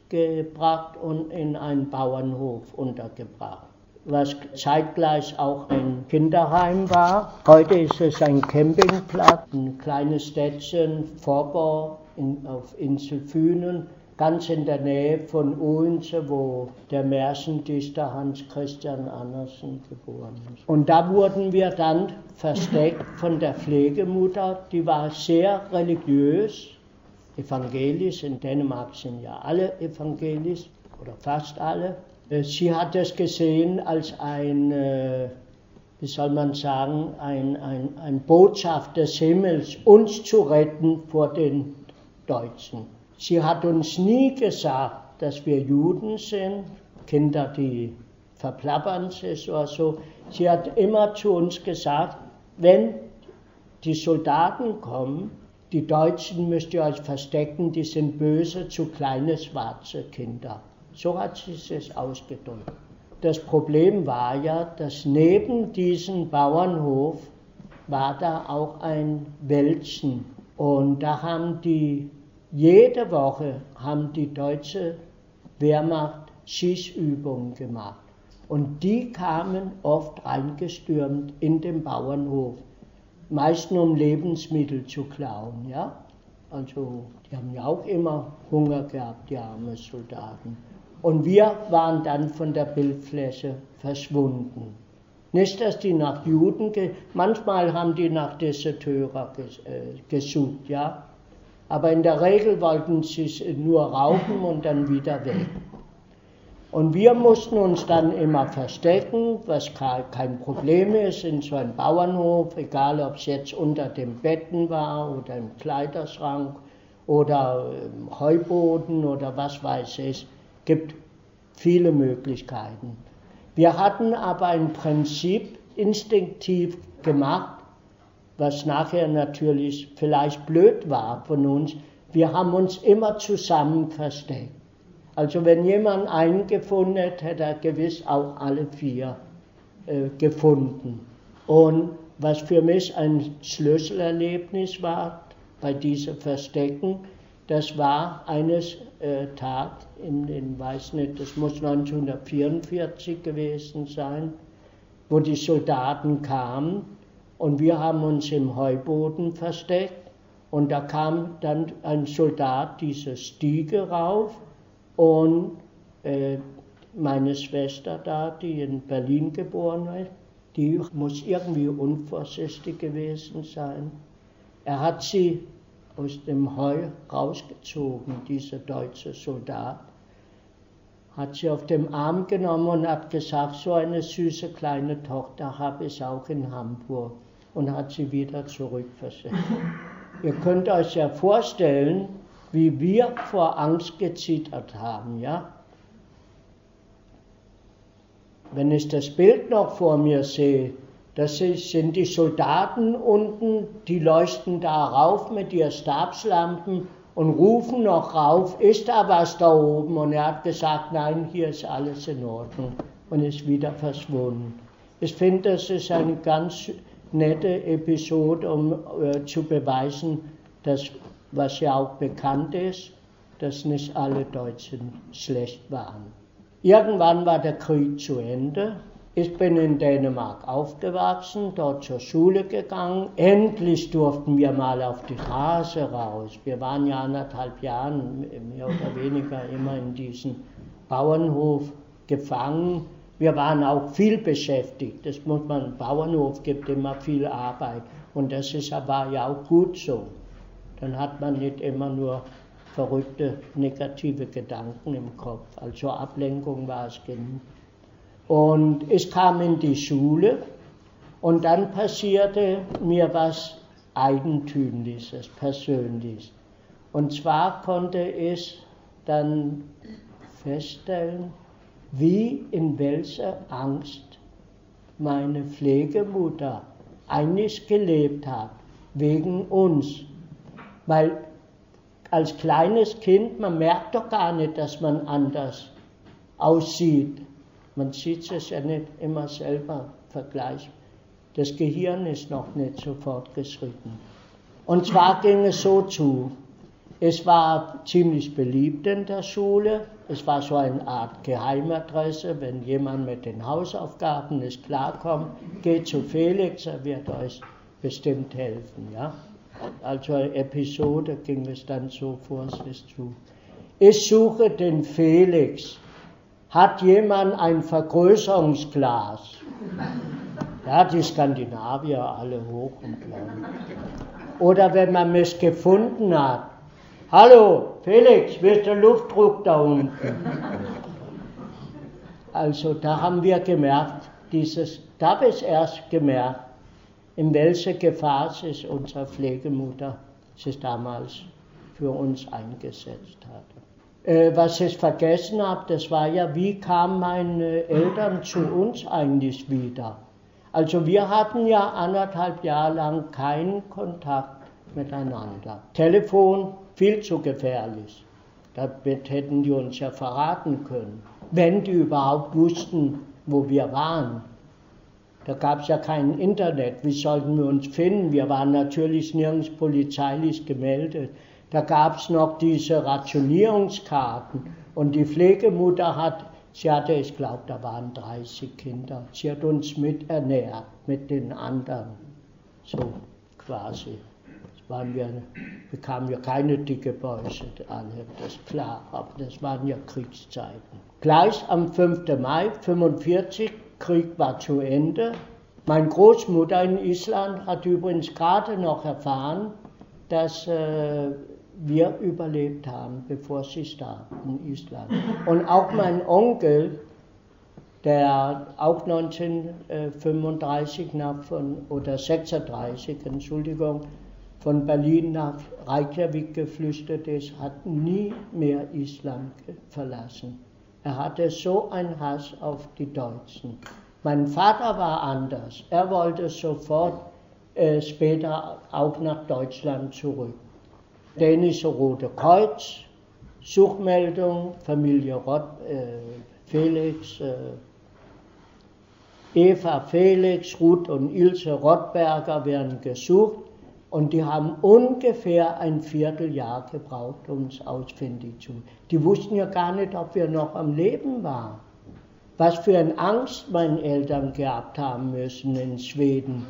gebracht und in einen Bauernhof untergebracht, was zeitgleich auch ein Kinderheim war. Heute ist es ein Campingplatz, ein kleines Städtchen, Vorbau auf Insel Fünen ganz in der Nähe von Odense, wo der Märchendichter Hans Christian Andersen geboren ist. Und da wurden wir dann versteckt von der Pflegemutter, die war sehr religiös, evangelisch. In Dänemark sind ja alle evangelisch oder fast alle. Sie hat es gesehen als ein, äh, wie soll man sagen, ein, ein, ein Botschaft des Himmels, uns zu retten vor den Deutschen. Sie hat uns nie gesagt, dass wir Juden sind, Kinder, die verplappern sich oder so. Sie hat immer zu uns gesagt, wenn die Soldaten kommen, die Deutschen müsst ihr euch verstecken, die sind böse zu kleine schwarze Kinder. So hat sie es ausgedrückt. Das Problem war ja, dass neben diesem Bauernhof war da auch ein Wäldchen. Und da haben die jede Woche haben die deutsche Wehrmacht Schießübungen gemacht. Und die kamen oft reingestürmt in den Bauernhof, meistens um Lebensmittel zu klauen. Ja? Also die haben ja auch immer Hunger gehabt, die armen Soldaten. Und wir waren dann von der Bildfläche verschwunden. Nicht, dass die nach Juden, manchmal haben die nach Deserteurer äh, gesucht, ja, aber in der Regel wollten sie nur rauchen und dann wieder weg. Und wir mussten uns dann immer verstecken, was kein Problem ist, in so einem Bauernhof, egal ob es jetzt unter dem Betten war oder im Kleiderschrank oder im Heuboden oder was weiß ich. Gibt viele Möglichkeiten. Wir hatten aber im Prinzip instinktiv gemacht, was nachher natürlich vielleicht blöd war von uns, wir haben uns immer zusammen versteckt. Also wenn jemand einen gefunden hätte, hätte er gewiss auch alle vier äh, gefunden. Und was für mich ein Schlüsselerlebnis war bei diesem Verstecken, das war eines äh, Tag in den, weiß nicht, das muss 1944 gewesen sein, wo die Soldaten kamen. Und wir haben uns im Heuboden versteckt. Und da kam dann ein Soldat diese Stiege rauf und äh, meine Schwester da, die in Berlin geboren ist, die muss irgendwie unvorsichtig gewesen sein. Er hat sie aus dem Heu rausgezogen, dieser deutsche Soldat, hat sie auf dem Arm genommen und hat gesagt, so eine süße kleine Tochter habe ich auch in Hamburg und hat sie wieder zurückversetzt. Ihr könnt euch ja vorstellen, wie wir vor Angst gezittert haben, ja? Wenn ich das Bild noch vor mir sehe, das sind die Soldaten unten, die leuchten da rauf mit ihren Stabslampen und rufen noch rauf, ist da was da oben? Und er hat gesagt, nein, hier ist alles in Ordnung und ist wieder verschwunden. Ich finde, das ist eine ganz nette Episode, um äh, zu beweisen, dass, was ja auch bekannt ist, dass nicht alle Deutschen schlecht waren. Irgendwann war der Krieg zu Ende. Ich bin in Dänemark aufgewachsen, dort zur Schule gegangen. Endlich durften wir mal auf die Straße raus. Wir waren ja anderthalb Jahre mehr oder weniger immer in diesem Bauernhof gefangen wir waren auch viel beschäftigt. Das muss man, Bauernhof gibt immer viel Arbeit. Und das ist aber ja auch gut so. Dann hat man nicht immer nur verrückte negative Gedanken im Kopf. Also Ablenkung war es genug. Und ich kam in die Schule und dann passierte mir was Eigentümliches, Persönliches. Und zwar konnte ich dann feststellen, wie in welcher Angst meine Pflegemutter eigentlich gelebt hat, wegen uns. Weil als kleines Kind, man merkt doch gar nicht, dass man anders aussieht. Man sieht es ja nicht immer selber vergleichbar. Das Gehirn ist noch nicht so fortgeschritten. Und zwar ging es so zu. Es war ziemlich beliebt in der Schule. Es war so eine Art Geheimadresse. Wenn jemand mit den Hausaufgaben nicht klarkommt, geht zu Felix, er wird euch bestimmt helfen. Ja? Also Episode ging es dann so vor sich zu. Ich suche den Felix. Hat jemand ein Vergrößerungsglas? Ja, die Skandinavier alle hoch und lang. Oder wenn man mich gefunden hat, Hallo, Felix, wie ist der Luftdruck da unten? Also da haben wir gemerkt, dieses, da habe ich erst gemerkt, in welche Gefahr sich unsere Pflegemutter sich damals für uns eingesetzt hat. Äh, was ich vergessen habe, das war ja, wie kamen meine Eltern zu uns eigentlich wieder? Also wir hatten ja anderthalb Jahre lang keinen Kontakt miteinander. Telefon viel zu gefährlich. Damit hätten die uns ja verraten können, wenn die überhaupt wussten, wo wir waren. Da gab es ja kein Internet. Wie sollten wir uns finden? Wir waren natürlich nirgends polizeilich gemeldet. Da gab es noch diese Rationierungskarten. Und die Pflegemutter hat, sie hatte, ich glaube, da waren 30 Kinder. Sie hat uns miternährt mit den anderen. So quasi waren wir, bekamen wir keine dicke Bäuche, alle, das ist klar, aber das waren ja Kriegszeiten. Gleich am 5. Mai 1945, Krieg war zu Ende. Meine Großmutter in Island hat übrigens gerade noch erfahren, dass äh, wir überlebt haben, bevor sie starb in Island. Und auch mein Onkel, der auch 1935 nach von, oder 36, Entschuldigung, von Berlin nach Reykjavik geflüchtet ist, hat nie mehr Island verlassen. Er hatte so einen Hass auf die Deutschen. Mein Vater war anders. Er wollte sofort äh, später auch nach Deutschland zurück. Dänische Rote Kreuz, Suchmeldung, Familie Rott, äh, Felix, äh, Eva Felix, Ruth und Ilse Rottberger werden gesucht. Und die haben ungefähr ein Vierteljahr gebraucht, um uns ausfindig zu. Die wussten ja gar nicht, ob wir noch am Leben waren. Was für eine Angst meine Eltern gehabt haben müssen in Schweden,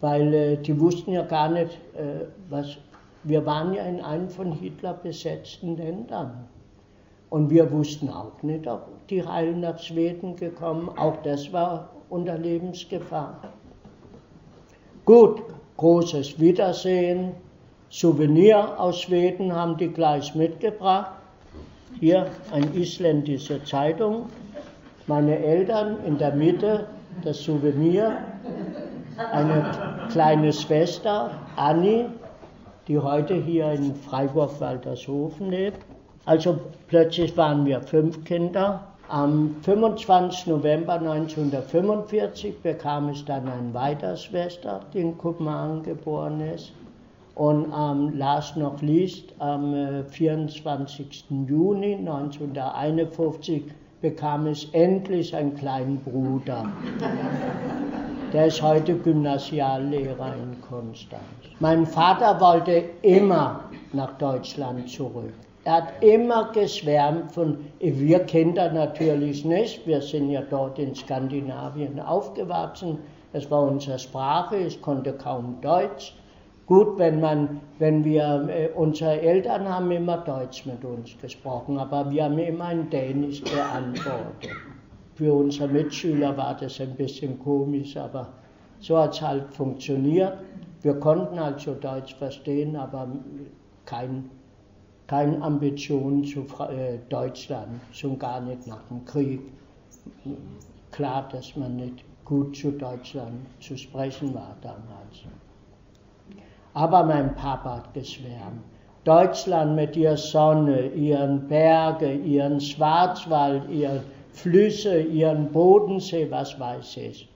weil äh, die wussten ja gar nicht, äh, was. Wir waren ja in einem von Hitler besetzten Ländern. Und wir wussten auch nicht, ob die heil nach Schweden gekommen. Auch das war unter Lebensgefahr. Gut, großes Wiedersehen. Souvenir aus Schweden haben die gleich mitgebracht. Hier eine isländische Zeitung. Meine Eltern in der Mitte, das Souvenir. Eine kleine Schwester, Anni, die heute hier in Freiburg-Waltershofen lebt. Also plötzlich waren wir fünf Kinder am 25. November 1945 bekam ich dann eine weitere Schwester, die in Kopenhagen geboren ist. Und ähm, last noch least, am 24. Äh, Juni 1951 bekam ich endlich einen kleinen Bruder. Der ist heute Gymnasiallehrer in Konstanz. Mein Vater wollte immer nach Deutschland zurück. Er hat immer geschwärmt von, wir Kinder natürlich nicht, wir sind ja dort in Skandinavien aufgewachsen, das war unsere Sprache, ich konnte kaum Deutsch. Gut, wenn man, wenn wir, äh, unsere Eltern haben immer Deutsch mit uns gesprochen, aber wir haben immer in Dänisch geantwortet. Für unsere Mitschüler war das ein bisschen komisch, aber so hat es halt funktioniert. Wir konnten also Deutsch verstehen, aber kein, keine Ambition zu äh, Deutschland, schon gar nicht nach dem Krieg. Klar, dass man nicht gut zu Deutschland zu sprechen war damals. Aber mein Papa hat geschwärmt. Deutschland mit ihrer Sonne, ihren Bergen, ihren Schwarzwald, ihren Flüsse, ihren Bodensee, was weiß ich.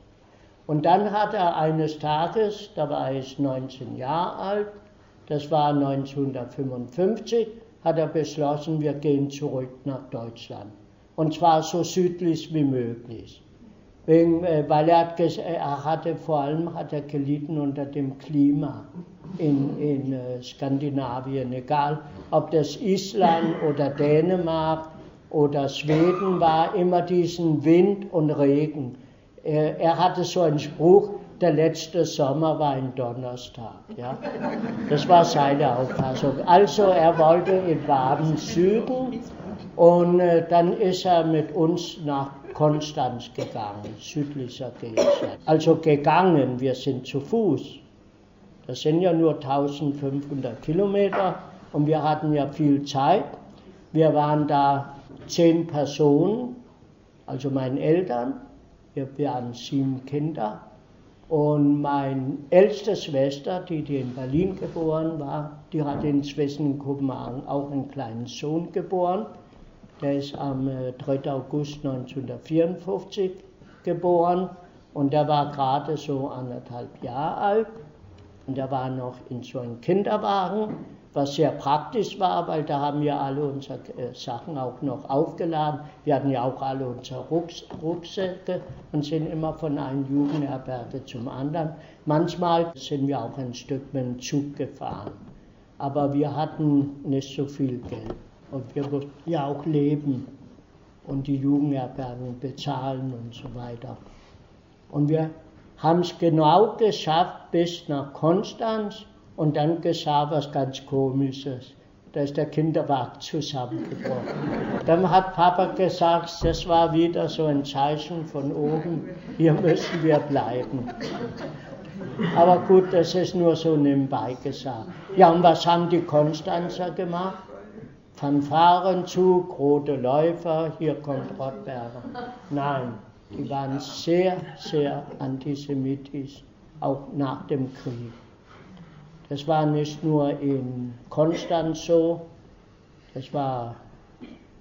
Und dann hat er eines Tages, da war ich 19 Jahre alt, das war 1955, hat er beschlossen, wir gehen zurück nach Deutschland. Und zwar so südlich wie möglich. Äh, weil er, hat, er hatte vor allem hat er gelitten unter dem Klima in, in äh, Skandinavien, egal ob das Island oder Dänemark oder Schweden war, immer diesen Wind und Regen. Er, hatte so einen Spruch, der letzte Sommer war ein Donnerstag. Ja? Das war seine Auffassung. Also er wollte in warmen Süden und äh, dann ist er mit uns nach Konstanz gegangen, südlicher Gegend. Also gegangen, wir sind zu Fuß. Das sind ja nur 1500 Kilometer und wir hatten ja viel Zeit. Wir waren da zehn Personen, also meine Eltern, wir waren sieben Kinder und meine älteste Schwester, die, die in Berlin geboren war, die hat inzwischen in Kopenhagen auch einen kleinen Sohn geboren. Der ist am 3. Äh, August 1954 geboren und der war gerade so anderthalb Jahre alt. Und der war noch in so einem Kinderwagen, was sehr praktisch war, weil da haben wir alle unsere äh, Sachen auch noch aufgeladen. Wir hatten ja auch alle unsere Rucks Rucksäcke und sind immer von einem Jugendherberge zum anderen. Manchmal sind wir auch ein Stück mit dem Zug gefahren. Aber wir hatten nicht so viel Geld. Und wir mussten ja auch leben und die Jugendherbergen bezahlen und so weiter. Und wir haben es genau geschafft bis nach Konstanz und dann geschah was ganz Komisches. Da ist der Kinderwagen zusammengebrochen. Dann hat Papa gesagt, das war wieder so ein Zeichen von oben, hier müssen wir bleiben. Aber gut, das ist nur so nebenbei gesagt. Ja, und was haben die Konstanzer gemacht? Fanfarenzug, rote Läufer, hier kommt Rottberger. Nein, die waren sehr, sehr antisemitisch, auch nach dem Krieg. Das war nicht nur in Konstanz so, das war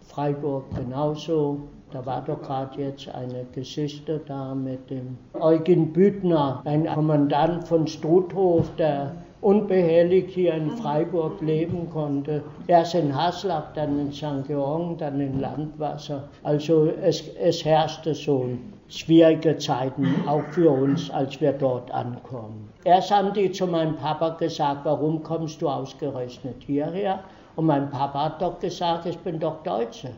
Freiburg genauso. Da war doch gerade jetzt eine Geschichte da mit dem Eugen Büttner, ein Kommandant von Struthof, der unbehelligt hier in Freiburg leben konnte. Erst in Haslach, dann in St. Georgen, dann in Landwasser. Also es, es herrschte so schwierige Zeiten, auch für uns, als wir dort ankommen. Erst haben die zu meinem Papa gesagt, warum kommst du ausgerechnet hierher? Und mein Papa hat doch gesagt, ich bin doch Deutscher.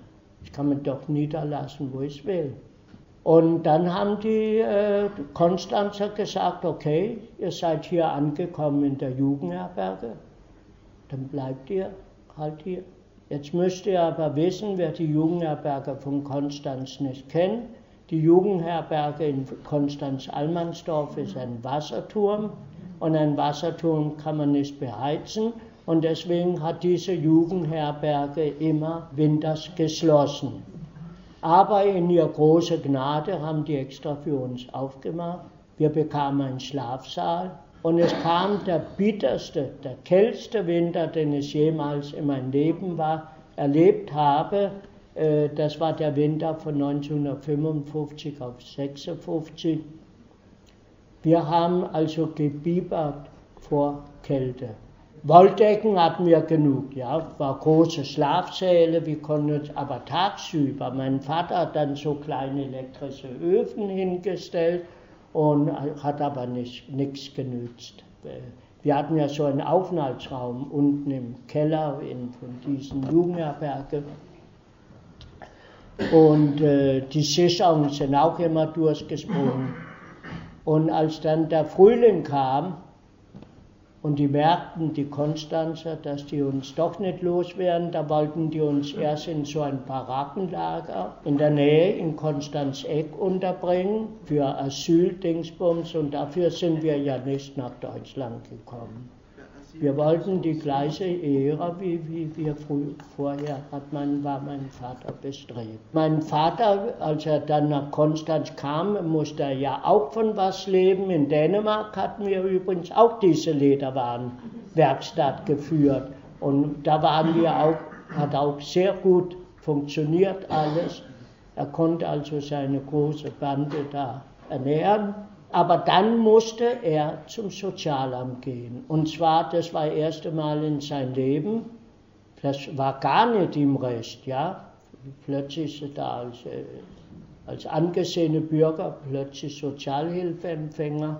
Ich kann mich doch niederlassen, wo ich will. Und dann haben die äh, Konstanzer gesagt, okay, ihr seid hier angekommen in der Jugendherberge, dann bleibt ihr halt hier. Jetzt müsst ihr aber wissen, wer die Jugendherberge von Konstanz nicht kennt. Die Jugendherberge in Konstanz-Almansdorf ist ein Wasserturm und ein Wasserturm kann man nicht beheizen und deswegen hat diese Jugendherberge immer winters geschlossen. Aber in ihr große Gnade haben die extra für uns aufgemacht. Wir bekamen einen Schlafsaal und es kam der bitterste, der kälteste Winter, den ich jemals in meinem Leben war, erlebt habe. Äh, das war der Winter von 1955 auf 56. Wir haben also gebiebert vor Kälte. Wolldecken hatten wir genug, ja, war große Schlafsäle, wir konnten aber tagsüber. Mein Vater hat dann so kleine elektrische Öfen hingestellt und hat aber nichts genützt. Wir hatten ja so einen Aufenthaltsraum unten im Keller in, von diesen Jugendherberge. Und äh, die Sicherungen sind auch immer durchgesprungen. Und als dann der Frühling kam, und die merkten, die Konstanzer, dass die uns doch nicht loswerden. Da wollten die uns erst in so ein Barackenlager in der Nähe in Konstanz-Eck unterbringen für Asyldingsbums. Und dafür sind wir ja nicht nach Deutschland gekommen. Wir wollten die gleiche Ehre, wie, wie wir vorher hat mein, war mein Vater bestrebt. Mein Vater, als er dann nach Konstanz kam, musste er ja auch von was leben. In Dänemark hatten wir übrigens auch diese Lederwarenwerkstatt geführt. Und da waren wir auch, hat auch sehr gut funktioniert alles. Er konnte also seine große Bande da ernähren. Aber dann musste er zum Sozialamt gehen. Und zwar, das war das erste Mal in seinem Leben, das war gar nicht im Recht, ja. Plötzlich ist er da als, äh, als angesehener Bürger, plötzlich Sozialhilfeempfänger.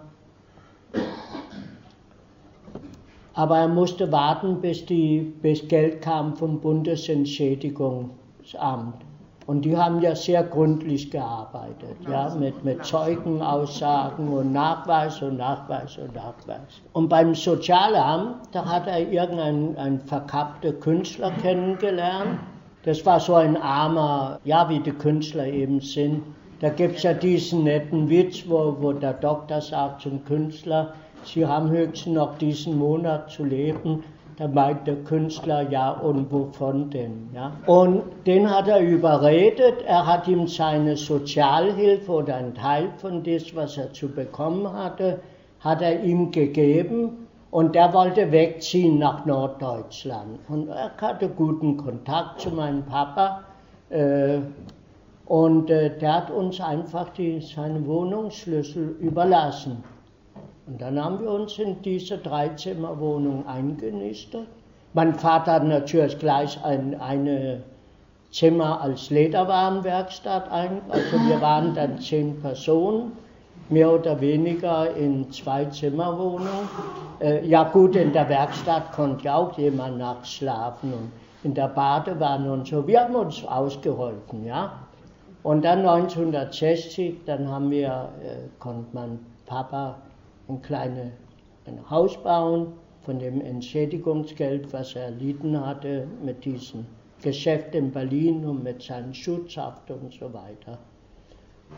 Aber er musste warten, bis, die, bis Geld kam vom Bundesentschädigungsamt. Und die haben ja sehr gründlich gearbeitet, ja, mit, mit Zeugenaussagen und Nachweis und Nachweis und Nachweis. Und beim Sozialamt, da hat er irgendeinen verkappten Künstler kennengelernt. Das war so ein armer, ja, wie die Künstler eben sind. Da gibt es ja diesen netten Witz, wo, wo der Doktor sagt zum Künstler, Sie haben höchstens noch diesen Monat zu leben da meint der Künstler, ja, und wovon denn? Ja? Und den hat er überredet, er hat ihm seine Sozialhilfe oder einen Teil von dem, was er zu bekommen hatte, hat er ihm gegeben und der wollte wegziehen nach Norddeutschland. Und er hatte guten Kontakt zu meinem Papa. Äh, und äh, der hat uns einfach die, seine Wohnungsschlüssel überlassen. Und dann haben wir uns in diese Dreizimmerwohnung eingenistet. Mein Vater hat natürlich gleich ein eine Zimmer als Lederwarenwerkstatt ein. Also wir waren dann zehn Personen, mehr oder weniger in zwei Zimmerwohnungen. Äh, ja gut, in der Werkstatt konnte ja auch jemand nachts schlafen und in der Badewanne und so. Wir haben uns ausgeholfen, ja. Und dann 1960, dann haben wir, äh, konnte mein Papa ein kleines ein Haus bauen von dem Entschädigungsgeld, was er erlitten hatte mit diesem Geschäft in Berlin und mit seinem Schutzhaft und so weiter.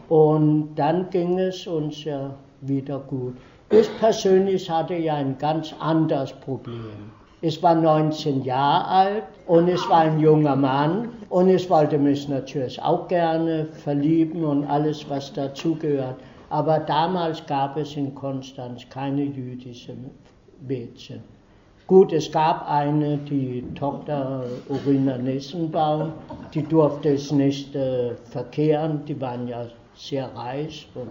Und dann ging es uns ja wieder gut. Ich persönlich hatte ja ein ganz anderes Problem. Ich war 19 Jahre alt und ich war ein junger Mann und ich wollte mich natürlich auch gerne verlieben und alles, was dazugehört. Aber damals gab es in Konstanz keine jüdischen Mädchen. Gut, es gab eine, die Tochter Urina Nessenbaum, die durfte es nicht äh, verkehren, die waren ja sehr reich und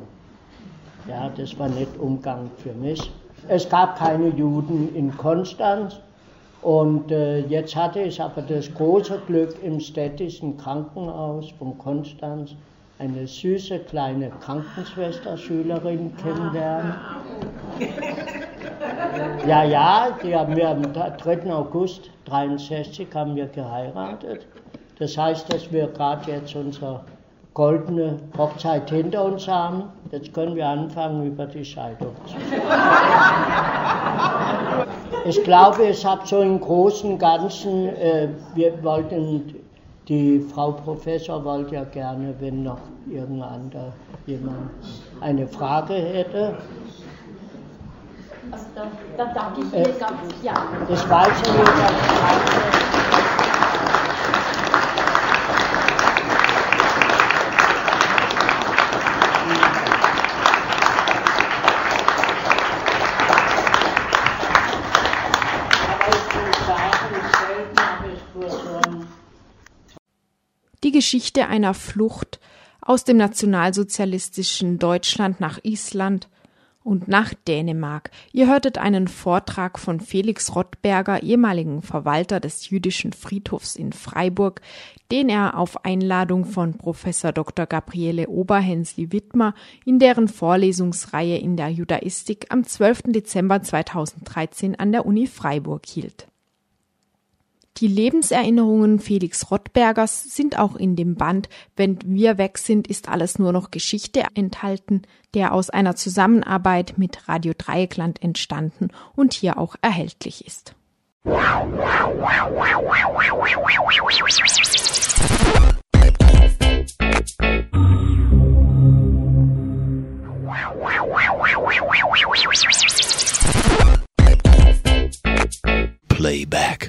ja, das war nicht Umgang für mich. Es gab keine Juden in Konstanz und äh, jetzt hatte ich aber das große Glück im städtischen Krankenhaus von Konstanz eine süße kleine Krankenschwesterschülerin kennenlernen. Ja, ja, die haben wir am 3. August 63 haben wir geheiratet. Das heißt, dass wir gerade jetzt unsere goldene Hochzeit hinter uns haben. Jetzt können wir anfangen, über die Scheidung zu sprechen. Ich glaube, es hat so im Großen und Ganzen, äh, wir wollten die Frau Professor wollte ja gerne, wenn noch irgendein jemand eine Frage hätte. Also da, da danke ich Ihnen äh, ganz, ja. Das weiß ja nicht, die Geschichte einer Flucht aus dem nationalsozialistischen Deutschland nach Island und nach Dänemark. Ihr hörtet einen Vortrag von Felix Rottberger, ehemaligen Verwalter des jüdischen Friedhofs in Freiburg, den er auf Einladung von Professor Dr. Gabriele Oberhensli-Wittmer in deren Vorlesungsreihe in der Judaistik am 12. Dezember 2013 an der Uni Freiburg hielt. Die Lebenserinnerungen Felix Rottbergers sind auch in dem Band Wenn wir weg sind, ist alles nur noch Geschichte enthalten, der aus einer Zusammenarbeit mit Radio Dreieckland entstanden und hier auch erhältlich ist. Playback.